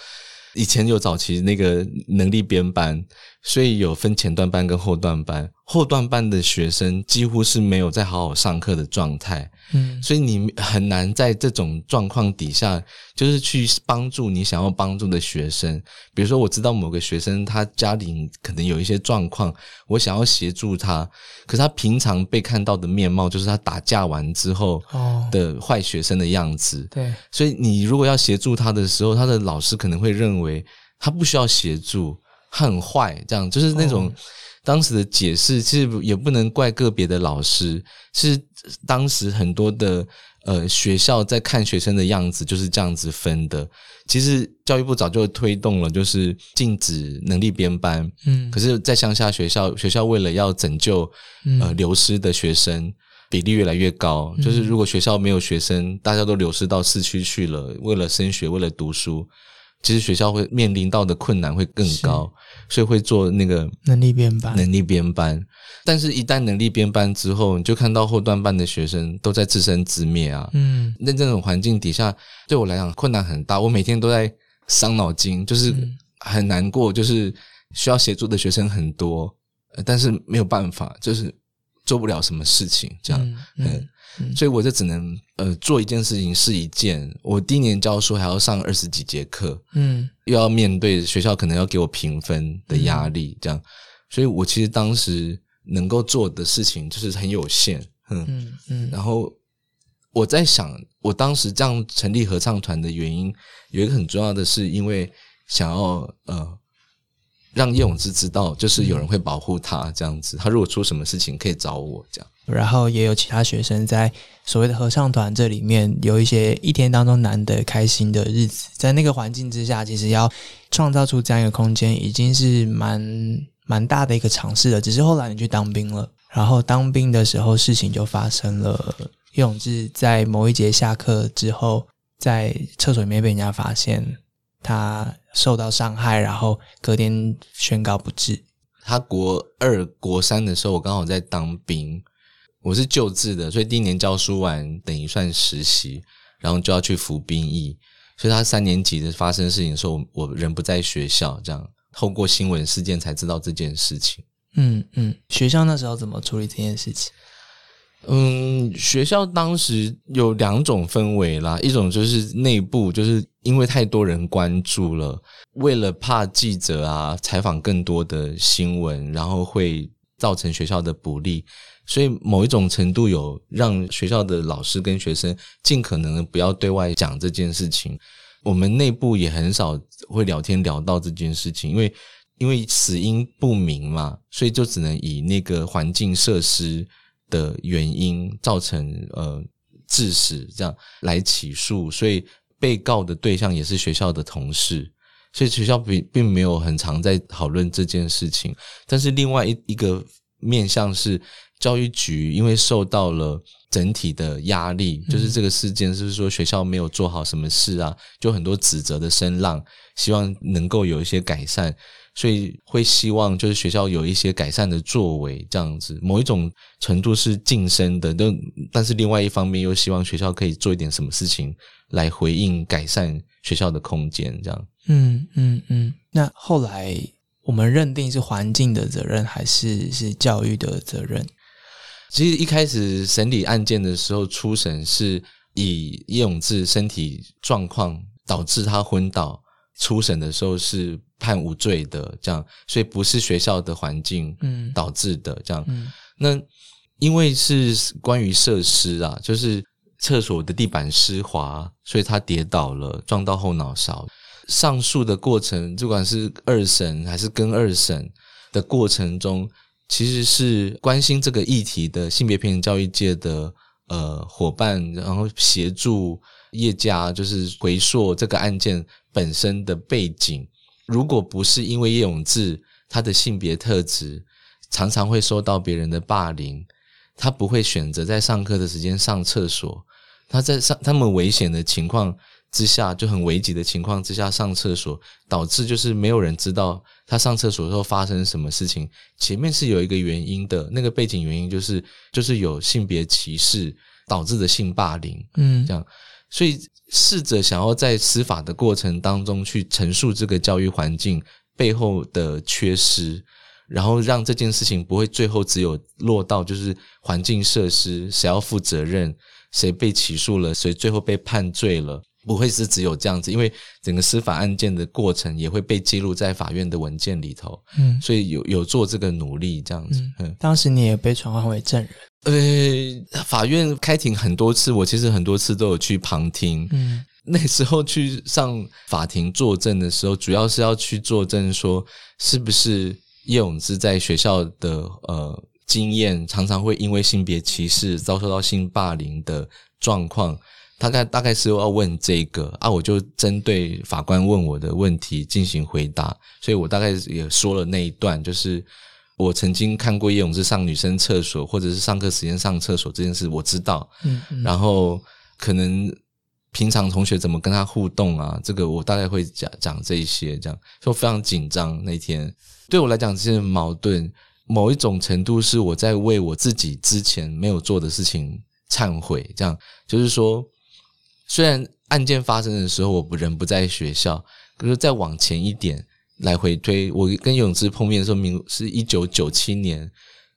[SPEAKER 2] 以前有早期那个能力编班，所以有分前段班跟后段班。后段班的学生几乎是没有在好好上课的状态，
[SPEAKER 3] 嗯
[SPEAKER 2] 所以你很难在这种状况底下，就是去帮助你想要帮助的学生。比如说，我知道某个学生他家里可能有一些状况，我想要协助他，可是他平常被看到的面貌就是他打架完之后
[SPEAKER 3] 哦，
[SPEAKER 2] 的坏学生的样子。
[SPEAKER 3] 对，
[SPEAKER 2] 所以你如果要协助他的时候，他的老师可能会认为他不需要协助，他很坏，这样就是那种。
[SPEAKER 3] 哦
[SPEAKER 2] 当时的解释其实也不能怪个别的老师，是当时很多的呃，学校在看学生的样子就是这样子分的。其实教育部早就推动了，就是禁止能力编班。
[SPEAKER 3] 嗯，
[SPEAKER 2] 可是，在乡下学校，学校为了要拯救呃流失的学生，比例越来越高。就是如果学校没有学生，大家都流失到市区去了，为了升学，为了读书。其实学校会面临到的困难会更高，所以会做那个
[SPEAKER 3] 能力编班。
[SPEAKER 2] 能力编班，但是一旦能力编班之后，你就看到后段班的学生都在自生自灭啊。嗯，那这种环境底下，对我来讲困难很大。我每天都在伤脑筋，就是很难过，就是需要协助的学生很多，但是没有办法，就是做不了什么事情，这样。嗯。所以我就只能呃做一件事情是一件。我第一年教书还要上二十几节课，嗯，又要面对学校可能要给我评分的压力，这样。所以我其实当时能够做的事情就是很有限，嗯嗯。然后我在想，我当时这样成立合唱团的原因，有一个很重要的是，因为想要呃让叶永志知道，就是有人会保护他，这样子。他如果出什么事情，可以找我，这样。
[SPEAKER 3] 然后也有其他学生在所谓的合唱团这里面有一些一天当中难得开心的日子，在那个环境之下，其实要创造出这样一个空间，已经是蛮蛮大的一个尝试了。只是后来你去当兵了，然后当兵的时候事情就发生了。叶永志在某一节下课之后，在厕所里面被人家发现他受到伤害，然后隔天宣告不治。
[SPEAKER 2] 他国二、国三的时候，我刚好在当兵。我是旧制的，所以第一年教书完等于算实习，然后就要去服兵役。所以他三年级的发生事情的时候，我人不在学校，这样透过新闻事件才知道这件事情。
[SPEAKER 3] 嗯嗯，学校那时候怎么处理这件事情？
[SPEAKER 2] 嗯，学校当时有两种氛围啦，一种就是内部，就是因为太多人关注了，为了怕记者啊采访更多的新闻，然后会造成学校的不利。所以某一种程度有让学校的老师跟学生尽可能不要对外讲这件事情。我们内部也很少会聊天聊到这件事情，因为因为死因不明嘛，所以就只能以那个环境设施的原因造成呃致死这样来起诉。所以被告的对象也是学校的同事，所以学校并并没有很常在讨论这件事情。但是另外一一个面向是。教育局因为受到了整体的压力，就是这个事件，是不是说学校没有做好什么事啊？就很多指责的声浪，希望能够有一些改善，所以会希望就是学校有一些改善的作为，这样子某一种程度是晋升的，但但是另外一方面又希望学校可以做一点什么事情来回应改善学校的空间，这样。
[SPEAKER 3] 嗯嗯嗯。那后来我们认定是环境的责任，还是是教育的责任？
[SPEAKER 2] 其实一开始审理案件的时候，初审是以叶永志身体状况导致他昏倒，初审的时候是判无罪的，这样，所以不是学校的环境嗯导致的这样。那因为是关于设施啊，就是厕所的地板湿滑，所以他跌倒了，撞到后脑勺。上诉的过程，不管是二审还是跟二审的过程中。其实是关心这个议题的性别平等教育界的呃伙伴，然后协助业家就是回溯这个案件本身的背景。如果不是因为叶永志他的性别特质常常会受到别人的霸凌，他不会选择在上课的时间上厕所。他在上他们危险的情况。之下就很危急的情况之下上厕所，导致就是没有人知道他上厕所时候发生什么事情。前面是有一个原因的，那个背景原因就是就是有性别歧视导致的性霸凌，嗯，这样，所以试着想要在司法的过程当中去陈述这个教育环境背后的缺失，然后让这件事情不会最后只有落到就是环境设施谁要负责任，谁被起诉了，谁最后被判罪了。不会是只有这样子，因为整个司法案件的过程也会被记录在法院的文件里头，嗯，所以有有做这个努力这样子。嗯，
[SPEAKER 3] 当时你也被传唤为证人，
[SPEAKER 2] 呃，法院开庭很多次，我其实很多次都有去旁听。嗯，那时候去上法庭作证的时候，主要是要去作证说是不是叶永志在学校的呃。经验，常常会因为性别歧视遭受到性霸凌的状况。大概大概是要问这个啊，我就针对法官问我的问题进行回答，所以我大概也说了那一段，就是我曾经看过叶永志上女生厕所，或者是上课时间上厕所这件事，我知道。
[SPEAKER 3] 嗯嗯
[SPEAKER 2] 然后可能平常同学怎么跟他互动啊，这个我大概会讲讲这一些，这样就非常紧张。那天对我来讲是矛盾，某一种程度是我在为我自己之前没有做的事情忏悔，这样就是说。虽然案件发生的时候我不人不在学校，可是再往前一点来回推，我跟永之碰面的时候，明是一九九七年，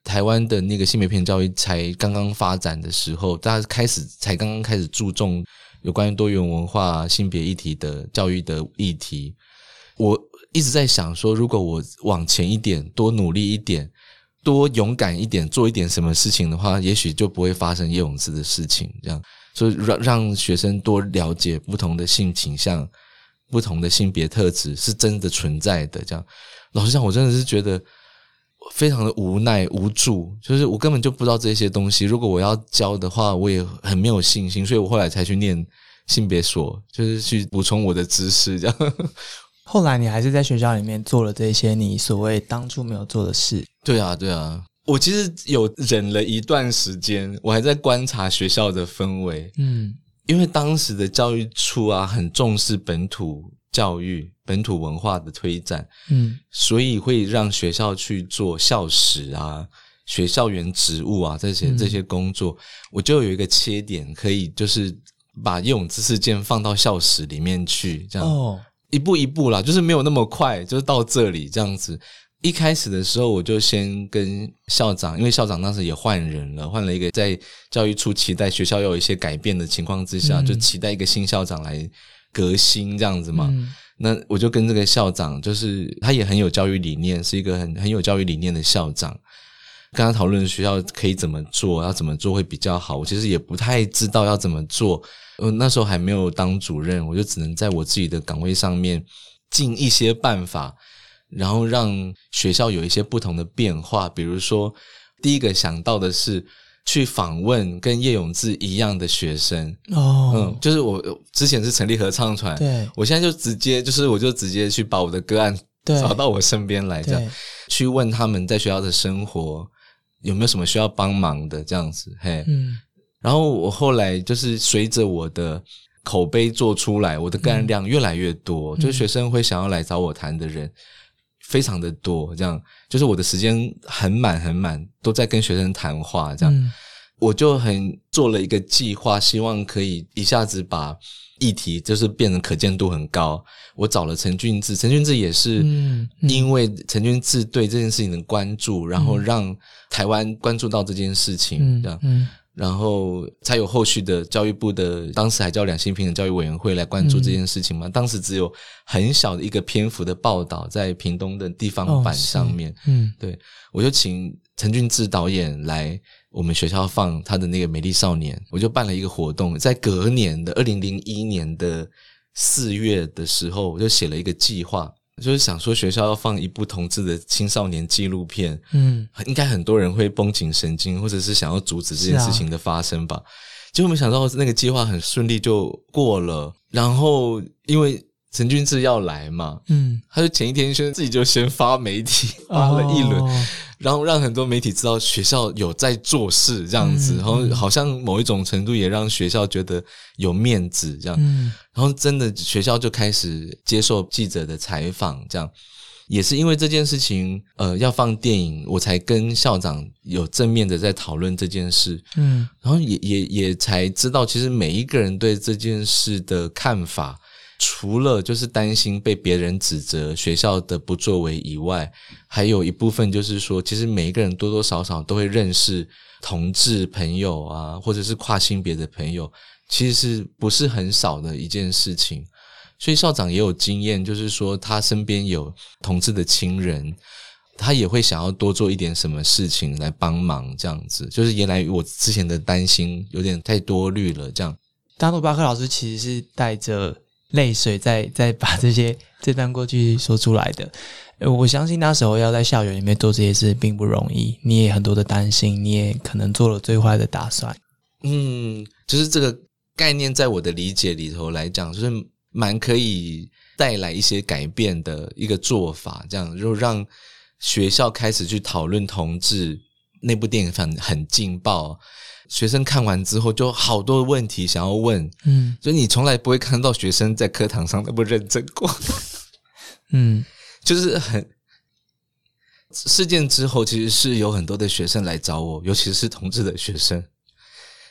[SPEAKER 2] 台湾的那个性别平教育才刚刚发展的时候，大家开始才刚刚开始注重有关于多元文化、性别议题的教育的议题。我一直在想说，如果我往前一点，多努力一点，多勇敢一点，做一点什么事情的话，也许就不会发生叶永志的事情，这样。所以让让学生多了解不同的性倾向、不同的性别特质是真的存在的。这样，老实讲，我真的是觉得非常的无奈无助，就是我根本就不知道这些东西。如果我要教的话，我也很没有信心，所以我后来才去念性别所，就是去补充我的知识。这样，
[SPEAKER 3] 后来你还是在学校里面做了这些你所谓当初没有做的事。
[SPEAKER 2] 对啊，对啊。我其实有忍了一段时间，我还在观察学校的氛围，
[SPEAKER 3] 嗯
[SPEAKER 2] 因为当时的教育处啊很重视本土教育、本土文化的推展，
[SPEAKER 3] 嗯。
[SPEAKER 2] 所以会让学校去做校史啊、学校园职务啊这些
[SPEAKER 3] 嗯。
[SPEAKER 2] 这些工作。我就有一个切点，可以就是把游泳知事件放到校史里面去，这样、
[SPEAKER 3] 哦。
[SPEAKER 2] 一步一步啦，就是没有那么快，就是到这里这样子。一开始的时候，我就先跟校长，因为校长当时也换人了，换了一个在教育处期待学校要有一些改变的情况之下，
[SPEAKER 3] 嗯
[SPEAKER 2] 就期待一个新校长来革新这样子嘛。
[SPEAKER 3] 嗯
[SPEAKER 2] 那我就跟这个校长，就是他也很有教育理念，是一个很很有教育理念的校长，跟他讨论学校可以怎么做，要怎么做会比较好。我其实也不太知道要怎么做，呃，那时候还没有当主任，我就只能在我自己的岗位上面尽一些办法，然后让学校有一些不同的变化。比如说，第一个想到的是去访问跟叶永志一样的学生，
[SPEAKER 3] 哦。
[SPEAKER 2] 嗯，就是我之前是成立合唱团，
[SPEAKER 3] 对。
[SPEAKER 2] 我现在就直接就是我就直接去把我的个案找到我身边来，这样去问他们在学校的生活有没有什么需要帮忙的这样子，嘿，
[SPEAKER 3] 嗯。
[SPEAKER 2] 然后我后来就是随着我的口碑做出来，我的个案量越来越多，就是学生会想要来找我谈的人非常的多，这样就是我的时间很满很满，都在跟学生谈话这样。
[SPEAKER 3] 嗯
[SPEAKER 2] 我就很做了一个计划，希望可以一下子把议题就是变成可见度很高。我找了陈俊志，陈俊志也是因为陈俊志对这件事情的关注，然后让台湾关注到这件事情，
[SPEAKER 3] 嗯
[SPEAKER 2] 这样，
[SPEAKER 3] 嗯
[SPEAKER 2] 然后才有后续的教育部的当时还叫两性平等教育委员会来关注这件事情嘛。当时只有很小的一个篇幅的报道在屏东的地方版上面，
[SPEAKER 3] 嗯
[SPEAKER 2] 对，我就请陈俊志导演来我们学校放他的那个《美丽少年》，我就办了一个活动，在隔年的二零零一年的四月的时候，我就写了一个计划，就是想说学校要放一部同志的青少年纪录片，
[SPEAKER 3] 嗯。
[SPEAKER 2] 应该很多人会绷紧神经，或者是想要阻止这件事情的发生吧。结果没想到那个计划很顺利就过了，然后因为陈俊志要来嘛，
[SPEAKER 3] 嗯，
[SPEAKER 2] 他就前一天先自己就先发媒体发了一轮，
[SPEAKER 3] 哦
[SPEAKER 2] 然后让很多媒体知道学校有在做事这样子，
[SPEAKER 3] 嗯
[SPEAKER 2] 然后好像某一种程度也让学校觉得有面子这样，
[SPEAKER 3] 嗯。
[SPEAKER 2] 然后真的学校就开始接受记者的采访，这样。也是因为这件事情，呃，要放电影，我才跟校长有正面的在讨论这件事，
[SPEAKER 3] 嗯。
[SPEAKER 2] 然后也也也才知道，其实每一个人对这件事的看法，除了就是担心被别人指责学校的不作为以外，还有一部分就是说，其实每一个人多多少少都会认识同志朋友啊，或者是跨性别的朋友，其实不是很少的一件事情。所以校长也有经验，就是说他身边有同志的亲人，他也会想要多做一点什么事情来帮忙，这样子。就是原来我之前的担心有点太多虑了，这样。
[SPEAKER 3] 大诺巴克老师其实是带着泪水在在 (laughs) 把这些这段过去说出来的。我相信那时候要在校园里面做这些事并不容易，你也很多的担心，你也可能做了最坏的打算。
[SPEAKER 2] 嗯，就是这个概念，在我的理解里头来讲，就是蛮可以带来一些改变的一个做法。这样就让学校开始去讨论同志那部电影，很很劲爆。学生看完之后，就好多问题想要问。嗯，所以你从来不会看到学生在课堂上那么认真过。嗯。就是很事件之后，其实是有很多的学生来找我，尤其是同志的学生。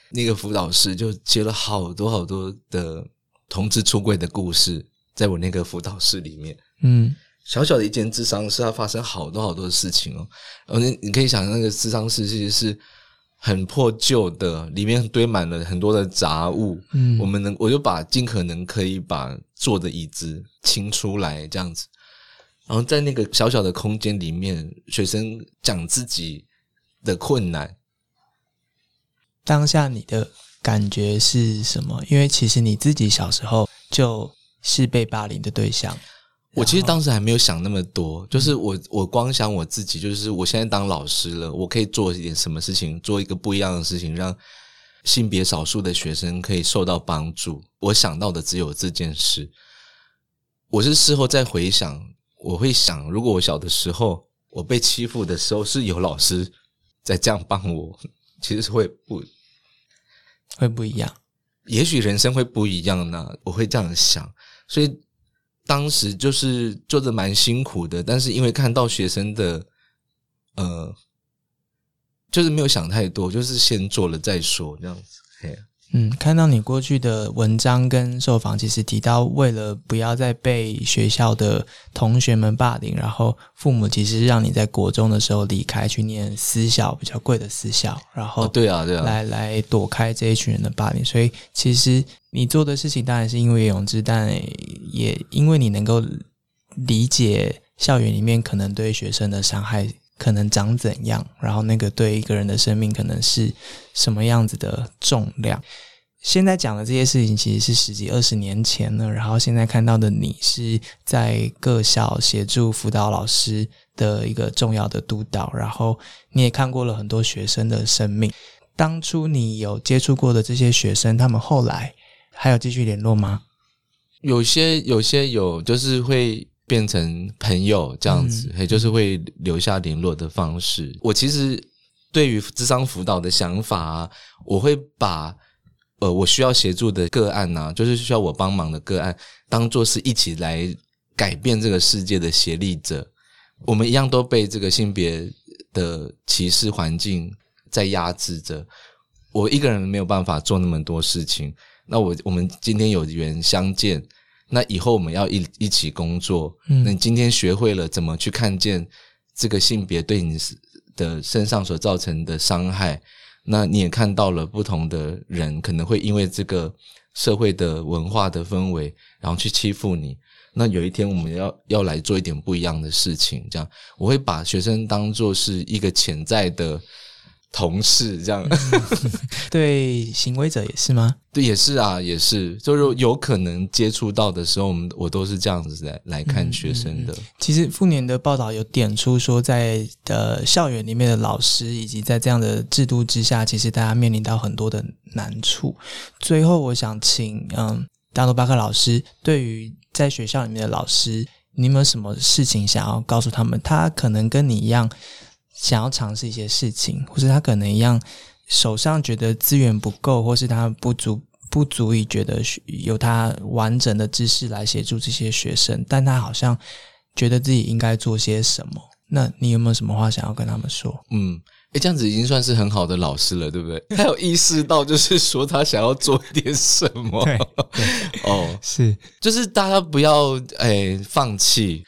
[SPEAKER 2] 那个辅导室就接了好多好多的同志出柜的故事，在我那个辅导室里面。嗯，小小的一间智商室，它发生好多好多的事情哦。然后你你可以想象，那个智商室其实是很破旧的，里面堆满了很多的杂物。嗯，我们能我就把尽可能可以把坐的椅子清出来，这样子。然后在那个小小的空间里面，学生讲自己的困难。
[SPEAKER 3] 当下你的感觉是什么？因为其实你自己小时候就是被霸凌的对象。
[SPEAKER 2] 我其实当时还没有想那么多，就是我我光想我自己，就是我现在当老师了，我可以做一点什么事情，做一个不一样的事情，让性别少数的学生可以受到帮助。我想到的只有这件事。我是事后再回想。我会想，如果我小的时候我被欺负的时候是有老师在这样帮我，其实是会不
[SPEAKER 3] 会不一样？
[SPEAKER 2] 也许人生会不一样呢。我会这样想，所以当时就是做的蛮辛苦的，但是因为看到学生的，呃，就是没有想太多，就是先做了再说这样子。嘿。
[SPEAKER 3] 嗯，看到你过去的文章跟受访，其实提到为了不要再被学校的同学们霸凌，然后父母其实让你在国中的时候离开去念私校，比较贵的私校，然后
[SPEAKER 2] 对啊对啊，
[SPEAKER 3] 来来躲开这一群人的霸凌。所以其实你做的事情当然是因为勇志，但也因为你能够理解校园里面可能对学生的伤害。可能长怎样，然后那个对一个人的生命可能是什么样子的重量？现在讲的这些事情其实是十几二十年前了，然后现在看到的你是在各校协助辅导老师的一个重要的督导，然后你也看过了很多学生的生命。当初你有接触过的这些学生，他们后来还有继续联络吗？
[SPEAKER 2] 有些有些有，就是会。变成朋友这样子，也就是会留下联络的方式。我其实对于智商辅导的想法，我会把呃我需要协助的个案呢，就是需要我帮忙的个案，当做是一起来改变这个世界的协力者。我们一样都被这个性别的歧视环境在压制着，我一个人没有办法做那么多事情。那我我们今天有缘相见。那以后我们要一一起工作。那你今天学会了怎么去看见这个性别对你的身上所造成的伤害，那你也看到了不同的人可能会因为这个社会的文化的氛围，然后去欺负你。那有一天我们要要来做一点不一样的事情，这样我会把学生当做是一个潜在的。同事这样，(laughs)
[SPEAKER 3] 对行为者也是吗？
[SPEAKER 2] 对，也是啊，也是，就是有可能接触到的时候，我们我都是这样子来来看学生的。
[SPEAKER 3] 其实复年的报道有点出说，在呃校园里面的老师，以及在这样的制度之下，其实大家面临到很多的难处。最后，我想请嗯大多巴克老师，对于在学校里面的老师，你有没有什么事情想要告诉他们？他可能跟你一样。想要尝试一些事情，或是他可能一样手上觉得资源不够，或是他不足不足以觉得有他完整的知识来协助这些学生，但他好像觉得自己应该做些什么。那你有没有什么话想要跟他们说？
[SPEAKER 2] 嗯，诶，这样子已经算是很好的老师了，对不对？(laughs) 他有意识到，就是说他想要做点什么。(laughs)
[SPEAKER 3] 哦，是，
[SPEAKER 2] 就是大家不要诶放弃。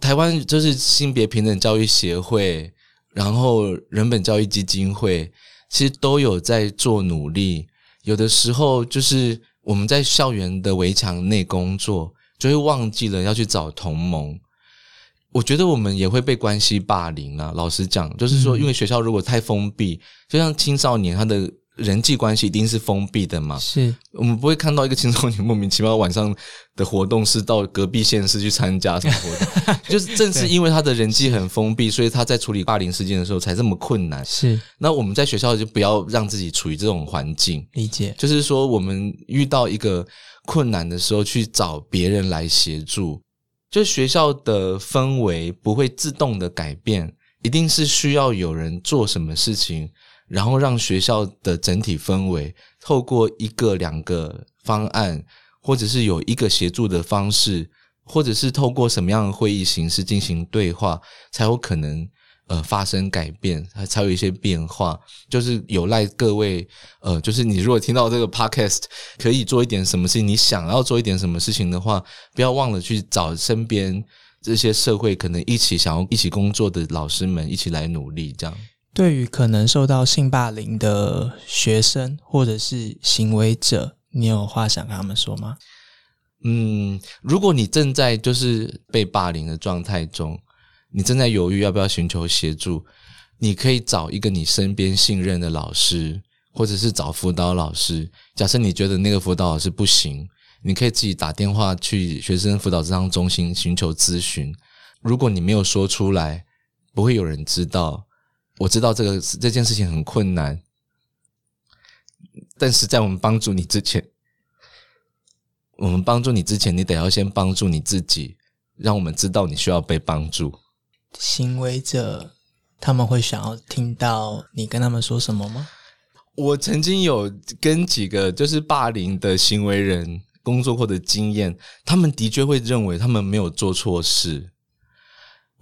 [SPEAKER 2] 台湾就是性别平等教育协会。然后，人本教育基金会其实都有在做努力。有的时候，就是我们在校园的围墙内工作，就会忘记了要去找同盟。我觉得我们也会被关系霸凌啊。老实讲，就是说，因为学校如果太封闭，就像青少年他的人际关系一定是封闭的嘛，
[SPEAKER 3] 是
[SPEAKER 2] 我们不会看到一个青少年莫名其妙晚上的活动是到隔壁县市去参加什么活动，(laughs) 就是正是因为他的人际很封闭，所以他在处理霸凌事件的时候才这么困难。
[SPEAKER 3] 是
[SPEAKER 2] 那我们在学校就不要让自己处于这种环境，
[SPEAKER 3] 理解，
[SPEAKER 2] 就是说我们遇到一个困难的时候，去找别人来协助。就学校的氛围不会自动的改变，一定是需要有人做什么事情。然后让学校的整体氛围透过一个两个方案，或者是有一个协助的方式，或者是透过什么样的会议形式进行对话，才有可能呃发生改变，才有一些变化。就是有赖各位呃，就是你如果听到这个 podcast 可以做一点什么事情，你想要做一点什么事情的话，不要忘了去找身边这些社会可能一起想要一起工作的老师们一起来努力，这样。
[SPEAKER 3] 对于可能受到性霸凌的学生或者是行为者，你有话想跟他们说吗？
[SPEAKER 2] 嗯，如果你正在就是被霸凌的状态中，你正在犹豫要不要寻求协助，你可以找一个你身边信任的老师，或者是找辅导老师。假设你觉得那个辅导老师不行，你可以自己打电话去学生辅导智商中心寻求咨询。如果你没有说出来，不会有人知道。我知道这个这件事情很困难，但是在我们帮助你之前，我们帮助你之前，你得要先帮助你自己，让我们知道你需要被帮助。
[SPEAKER 3] 行为者他们会想要听到你跟他们说什么吗？
[SPEAKER 2] 我曾经有跟几个就是霸凌的行为人工作过的经验，他们的确会认为他们没有做错事。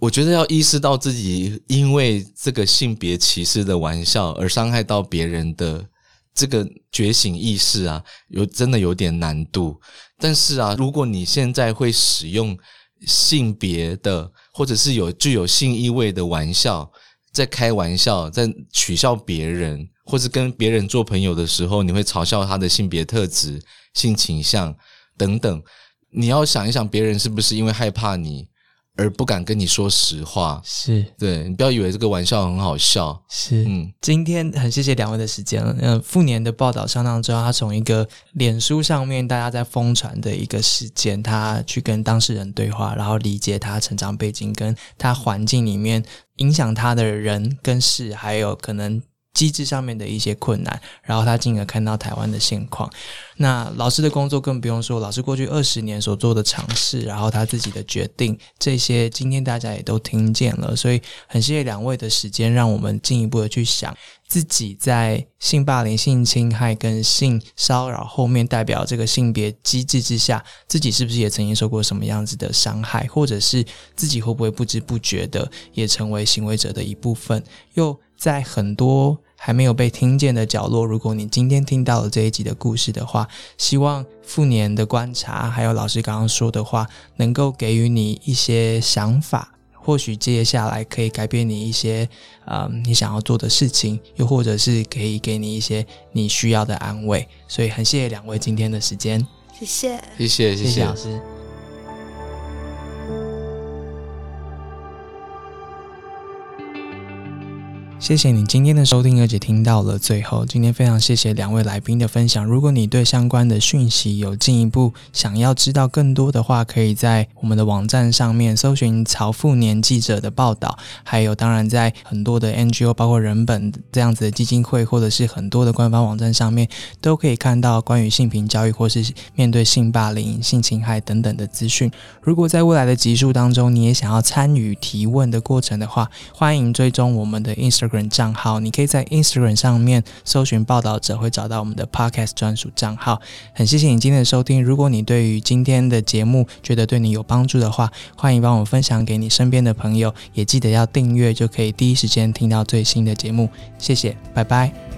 [SPEAKER 2] 我觉得要意识到自己因为这个性别歧视的玩笑而伤害到别人的这个觉醒意识啊，有真的有点难度。但是啊，如果你现在会使用性别的或者是有具有性意味的玩笑，在开玩笑，在取笑别人，或是跟别人做朋友的时候，你会嘲笑他的性别特质、性倾向等等，你要想一想，别人是不是因为害怕你？而不敢跟你说实话，
[SPEAKER 3] 是
[SPEAKER 2] 对你不要以为这个玩笑很好笑。
[SPEAKER 3] 是，嗯，今天很谢谢两位的时间。嗯，复年的报道相当重要，他从一个脸书上面大家在疯传的一个事件，他去跟当事人对话，然后理解他成长背景，跟他环境里面影响他的人跟事，还有可能。机制上面的一些困难，然后他进而看到台湾的现况。那老师的工作更不用说，老师过去二十年所做的尝试，然后他自己的决定，这些今天大家也都听见了。所以很谢谢两位的时间，让我们进一步的去想自己在性霸凌、性侵害跟性骚扰后面代表这个性别机制之下，自己是不是也曾经受过什么样子的伤害，或者是自己会不会不知不觉的也成为行为者的一部分，又。在很多还没有被听见的角落，如果你今天听到了这一集的故事的话，希望复年的观察，还有老师刚刚说的话，能够给予你一些想法，或许接下来可以改变你一些啊你想要做的事情，又或者是可以给你一些你需要的安慰。所以很谢谢两位今天的时间，
[SPEAKER 4] 谢谢，
[SPEAKER 2] 谢谢，
[SPEAKER 3] 谢谢老师。谢谢你今天的收听，而且听到了最后。今天非常谢谢两位来宾的分享。如果你对相关的讯息有进一步想要知道更多的话，可以在我们的网站上面搜寻曹富年记者的报道。还有，当然在很多的 NGO，包括人本这样子的基金会，或者是很多的官方网站上面，都可以看到关于性平教育或是面对性霸凌、性侵害等等的资讯。如果在未来的集数当中，你也想要参与提问的过程的话，欢迎追踪我们的 Instagram 账号，你可以在 Instagram 上面搜寻报道者，会找到我们的 Podcast 专属账号。很谢谢你今天的收听。如果你对于今天的节目觉得对你有帮助的话，欢迎帮我分享给你身边的朋友，也记得要订阅，就可以第一时间听到最新的节目。谢谢，拜拜。